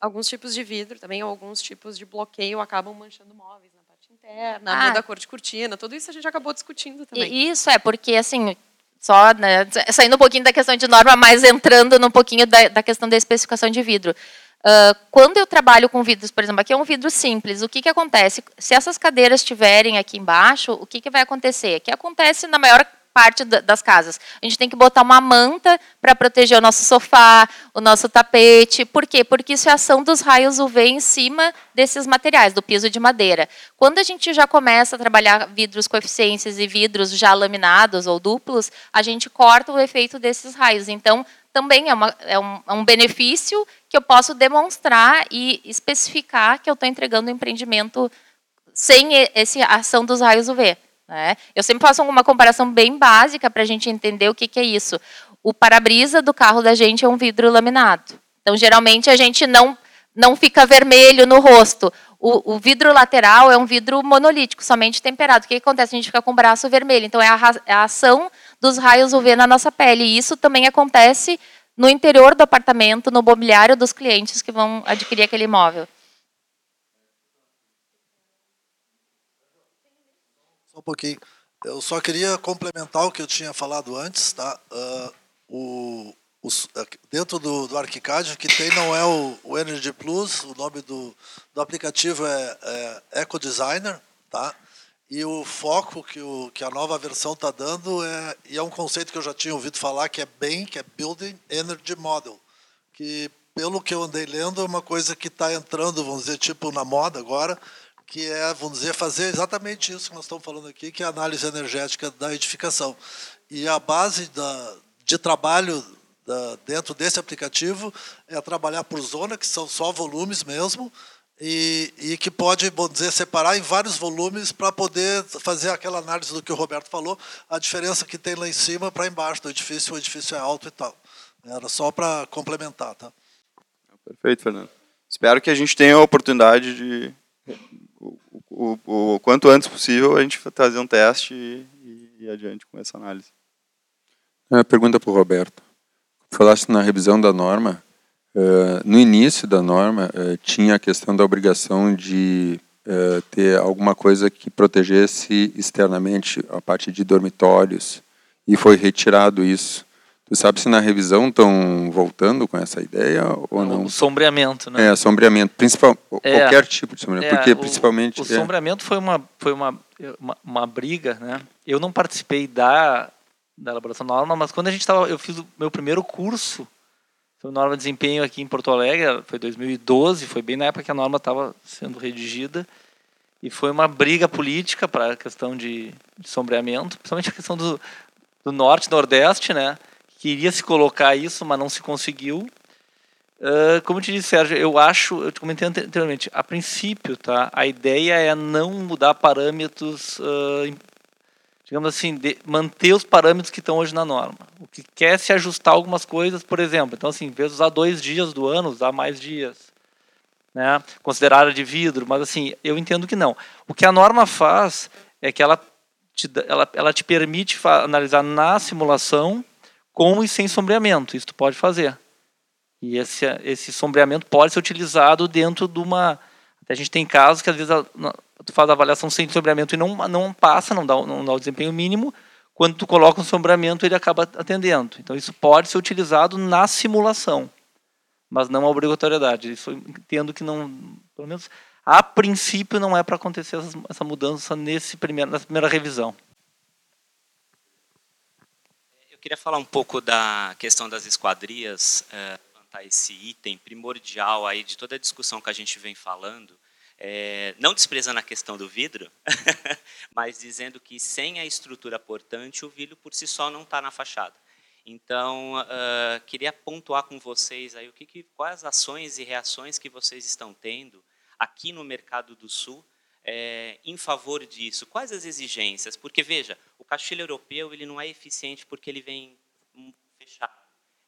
Alguns tipos de vidro também, alguns tipos de bloqueio acabam manchando móveis na parte interna, ah. muda a cor de cortina, tudo isso a gente acabou discutindo também. Isso é, porque assim, só né, saindo um pouquinho da questão de norma, mas entrando um pouquinho da, da questão da especificação de vidro. Uh, quando eu trabalho com vidros, por exemplo, aqui é um vidro simples, o que, que acontece? Se essas cadeiras estiverem aqui embaixo, o que, que vai acontecer? Que acontece na maior parte das casas. A gente tem que botar uma manta para proteger o nosso sofá, o nosso tapete. Por quê? Porque isso é ação dos raios UV em cima desses materiais, do piso de madeira. Quando a gente já começa a trabalhar vidros com eficiências e vidros já laminados ou duplos, a gente corta o efeito desses raios. Então, também é, uma, é, um, é um benefício que eu posso demonstrar e especificar que eu estou entregando um empreendimento sem essa ação dos raios UV. Né? Eu sempre faço uma comparação bem básica para a gente entender o que, que é isso. O para-brisa do carro da gente é um vidro laminado. Então, geralmente, a gente não, não fica vermelho no rosto. O, o, vidro lateral é um vidro monolítico, somente temperado. O que, que acontece? A gente fica com o braço vermelho. Então, é a, é a ação dos raios UV na nossa pele. E isso também acontece no interior do apartamento, no mobiliário dos clientes que vão adquirir aquele imóvel. Um pouquinho. Eu só queria complementar o que eu tinha falado antes, tá? Uh, o, os, dentro do, do ArchiCAD, o que tem não é o, o Energy Plus, o nome do, do aplicativo é, é Eco Designer, tá? E o foco que, o, que a nova versão está dando é, e é um conceito que eu já tinha ouvido falar, que é BEM, que é Building Energy Model, que, pelo que eu andei lendo, é uma coisa que está entrando, vamos dizer, tipo na moda agora, que é, vamos dizer, fazer exatamente isso que nós estamos falando aqui, que é a análise energética da edificação. E a base da, de trabalho da, dentro desse aplicativo é trabalhar por zona, que são só volumes mesmo, e, e que pode, vamos dizer, separar em vários volumes para poder fazer aquela análise do que o Roberto falou, a diferença que tem lá em cima para embaixo do edifício, o edifício é alto e tal. Era só para complementar, tá? Perfeito, Fernando. Espero que a gente tenha a oportunidade de, o, o, quanto antes possível, a gente fazer um teste e, e ir adiante com essa análise. É, pergunta para o Roberto. Falaste na revisão da norma, Uh, no início da norma, uh, tinha a questão da obrigação de uh, ter alguma coisa que protegesse externamente a parte de dormitórios, e foi retirado isso. Tu sabe se na revisão estão voltando com essa ideia ou não? O sombreamento, né? É, sombreamento, principal, é, qualquer tipo de sombreamento, é, porque principalmente... O, o é. sombreamento foi uma, foi uma, uma, uma, briga, né? Eu não participei da, da elaboração da norma, mas quando a gente estava, eu fiz o meu primeiro curso foi norma de desempenho aqui em Porto Alegre, foi 2012, foi bem na época que a norma estava sendo redigida. E foi uma briga política para a questão de, de, sombreamento, principalmente a questão do, do norte e nordeste, né? Queria se colocar isso, mas não se conseguiu. Uh, como eu te disse, Sérgio, eu acho, eu te comentei anteriormente, a princípio, tá? A ideia é não mudar parâmetros uh, digamos assim, manter os parâmetros que estão hoje na norma. O que quer se ajustar algumas coisas, por exemplo, então assim, em vez de usar dois dias do ano, usar mais dias. Né? Considerar de vidro, mas assim, eu entendo que não. O que a norma faz é que ela te, ela, ela te permite analisar na simulação com e sem sombreamento. Isso tu pode fazer. E esse, esse sombreamento pode ser utilizado dentro de uma. A gente tem casos que às vezes tu faz a avaliação sem sombreamento e não, não passa, não dá, não dá o desempenho mínimo, quando tu coloca um sombreamento ele acaba atendendo. Então isso pode ser utilizado na simulação, mas não a obrigatoriedade. Isso entendo que não, pelo menos a princípio não é para acontecer essa, essa mudança nesse primeiro, nessa primeira revisão. Eu queria falar um pouco da questão das esquadrias, é, esse item primordial aí de toda a discussão que a gente vem falando, é, não desprezando a questão do vidro, mas dizendo que sem a estrutura portante, o vidro por si só não está na fachada. Então, uh, queria pontuar com vocês aí o que, que, quais ações e reações que vocês estão tendo aqui no mercado do Sul é, em favor disso. Quais as exigências? Porque veja, o caixilho europeu ele não é eficiente porque ele vem fechado,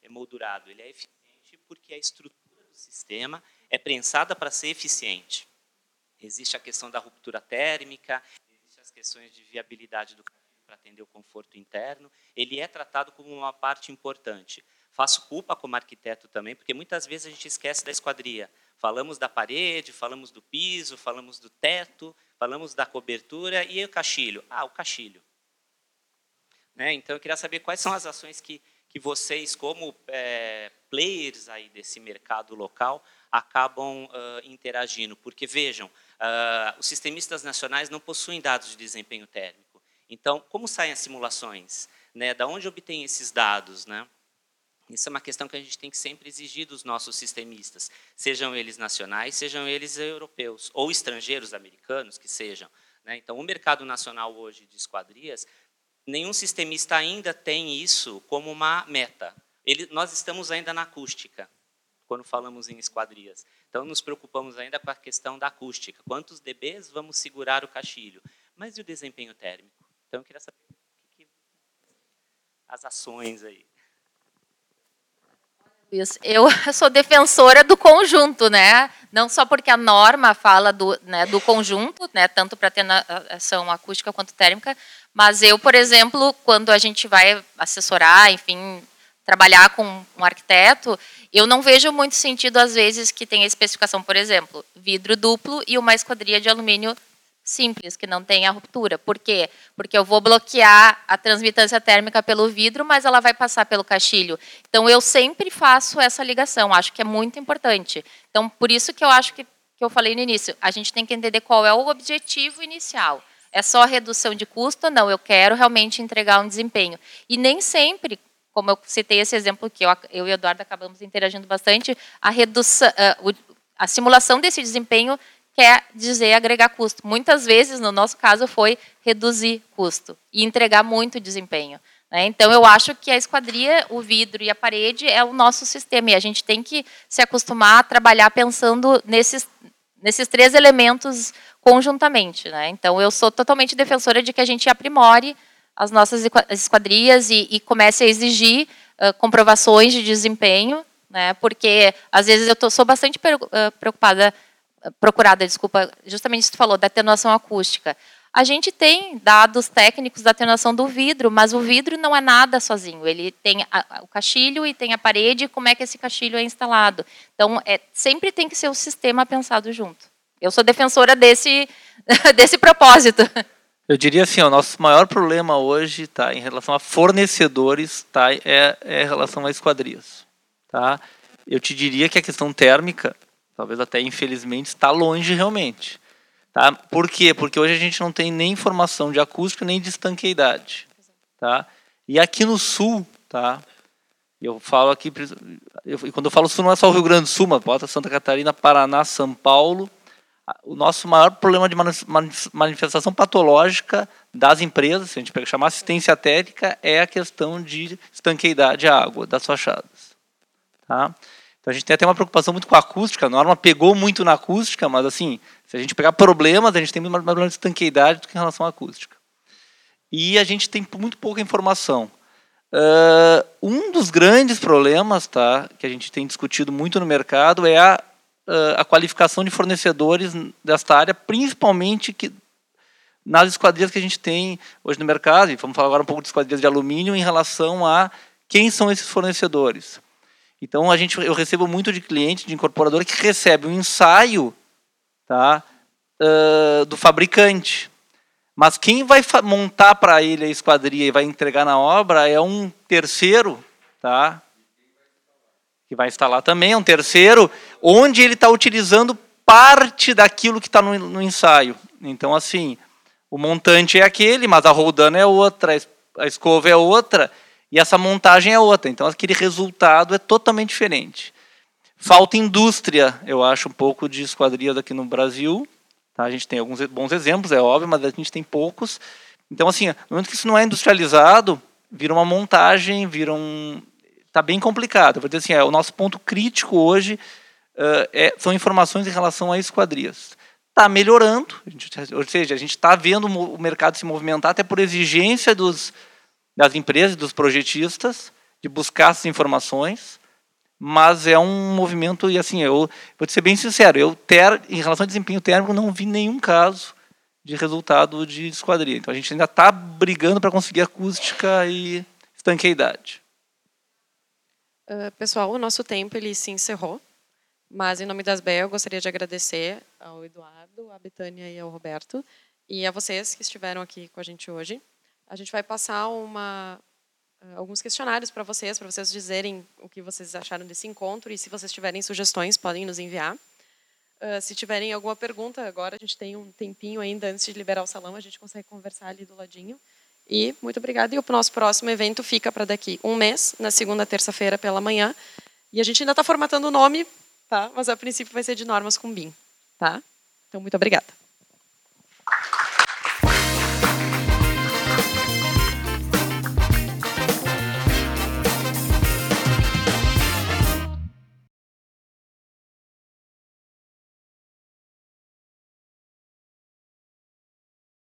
é moldurado. Ele é eficiente porque a estrutura do sistema é prensada para ser eficiente. Existe a questão da ruptura térmica, existem as questões de viabilidade do para atender o conforto interno. Ele é tratado como uma parte importante. Faço culpa como arquiteto também, porque muitas vezes a gente esquece da esquadria. Falamos da parede, falamos do piso, falamos do teto, falamos da cobertura e o caixilho. Ah, o caixilho. Né? Então, eu queria saber quais são as ações que, que vocês, como é, players aí desse mercado local, acabam uh, interagindo. Porque, vejam, uh, os sistemistas nacionais não possuem dados de desempenho térmico. Então, como saem as simulações? Né? Da onde obtêm esses dados? Né? Isso é uma questão que a gente tem que sempre exigir dos nossos sistemistas, sejam eles nacionais, sejam eles europeus, ou estrangeiros americanos, que sejam. Né? Então, o mercado nacional hoje de esquadrias, nenhum sistemista ainda tem isso como uma meta. Ele, nós estamos ainda na acústica quando falamos em esquadrias. Então, nos preocupamos ainda com a questão da acústica. Quantos dBs vamos segurar o caixilho? Mas e o desempenho térmico? Então, eu queria saber as ações aí. Isso. Eu sou defensora do conjunto, né? Não só porque a norma fala do, né, do conjunto, né, tanto para ação acústica quanto térmica, mas eu, por exemplo, quando a gente vai assessorar, enfim, trabalhar com um arquiteto, eu não vejo muito sentido, às vezes, que tenha especificação, por exemplo, vidro duplo e uma esquadria de alumínio simples, que não tenha ruptura. Por quê? Porque eu vou bloquear a transmitância térmica pelo vidro, mas ela vai passar pelo caixilho. Então, eu sempre faço essa ligação, acho que é muito importante. Então, por isso que eu acho que, que eu falei no início, a gente tem que entender qual é o objetivo inicial. É só redução de custo? Não, eu quero realmente entregar um desempenho. E nem sempre, como eu citei esse exemplo que eu, eu e o Eduardo acabamos interagindo bastante, a redução, a simulação desse desempenho quer dizer agregar custo. Muitas vezes, no nosso caso, foi reduzir custo e entregar muito desempenho. Né? Então, eu acho que a esquadria, o vidro e a parede é o nosso sistema e a gente tem que se acostumar a trabalhar pensando nesses, nesses três elementos conjuntamente. Né? Então, eu sou totalmente defensora de que a gente aprimore as nossas esquadrias e, e comece a exigir uh, comprovações de desempenho, né? porque às vezes eu tô, sou bastante preocupada procurada, desculpa, justamente isso que tu falou, da atenuação acústica. A gente tem dados técnicos da atenuação do vidro, mas o vidro não é nada sozinho. Ele tem a, o caixilho e tem a parede, como é que esse caixilho é instalado. Então, é, sempre tem que ser o sistema pensado junto. Eu sou defensora desse, desse propósito. Eu diria assim, o nosso maior problema hoje, tá, em relação a fornecedores, tá, é, é em relação a esquadrias, tá? Eu te diria que a questão térmica talvez até infelizmente, está longe realmente. Tá? Por quê? Porque hoje a gente não tem nem informação de acústica nem de estanqueidade. Tá? E aqui no sul, tá? eu falo aqui, eu, quando eu falo sul não é só o Rio Grande do Sul, mas bota Santa Catarina, Paraná, São Paulo. O nosso maior problema de manifestação patológica das empresas, se a gente chamar assistência técnica, é a questão de estanqueidade à água das fachadas. Tá? Então a gente tem até uma preocupação muito com a acústica. A norma pegou muito na acústica, mas assim, se a gente pegar problemas, a gente tem mais problema de estanqueidade do que em relação à acústica. E a gente tem muito pouca informação. Uh, um dos grandes problemas tá, que a gente tem discutido muito no mercado é a, uh, a qualificação de fornecedores desta área, principalmente que, nas esquadrias que a gente tem hoje no mercado, e vamos falar agora um pouco de esquadrias de alumínio em relação a quem são esses fornecedores. Então a gente, eu recebo muito de cliente, de incorporador que recebe um ensaio, tá, uh, do fabricante. Mas quem vai montar para ele a esquadria e vai entregar na obra é um terceiro, tá? Que vai instalar também, é um terceiro, onde ele está utilizando parte daquilo que está no, no, ensaio. Então, assim, o montante é aquele, mas a roldana é outra, a escova é outra, e essa montagem é outra. Então, aquele resultado é totalmente diferente. Falta indústria, eu acho, um pouco de esquadrias aqui no Brasil. Tá? A gente tem alguns bons exemplos, é óbvio, mas a gente tem poucos. Então, assim, no momento que isso não é industrializado, vira uma montagem, vira um. Está bem complicado. Eu vou dizer assim, é, o nosso ponto crítico hoje uh, é, são informações em relação a esquadrias. Está melhorando, gente, ou seja, a gente está vendo o mercado se movimentar até por exigência dos, das empresas, dos projetistas, de buscar essas informações, mas é um movimento, e assim, eu vou te ser bem sincero, eu ter, em relação ao desempenho térmico não vi nenhum caso de resultado de esquadria. Então a gente ainda está brigando para conseguir acústica e estanqueidade. Uh, pessoal, o nosso tempo ele se encerrou, mas em nome das BEL eu gostaria de agradecer ao Eduardo, à Betânia e ao Roberto, e a vocês que estiveram aqui com a gente hoje. A gente vai passar uma, eh, alguns questionários para vocês, para vocês dizerem o que vocês acharam desse encontro e se vocês tiverem sugestões, podem nos enviar. Uh, se tiverem alguma pergunta, agora a gente tem um tempinho ainda antes de liberar o salão, a gente consegue conversar ali do ladinho. E muito obrigada. E o nosso próximo evento fica para daqui um mês, na segunda terça-feira pela manhã. E a gente ainda está formatando o nome, tá? mas a princípio vai ser de normas com BIM. Tá? Então, muito obrigada.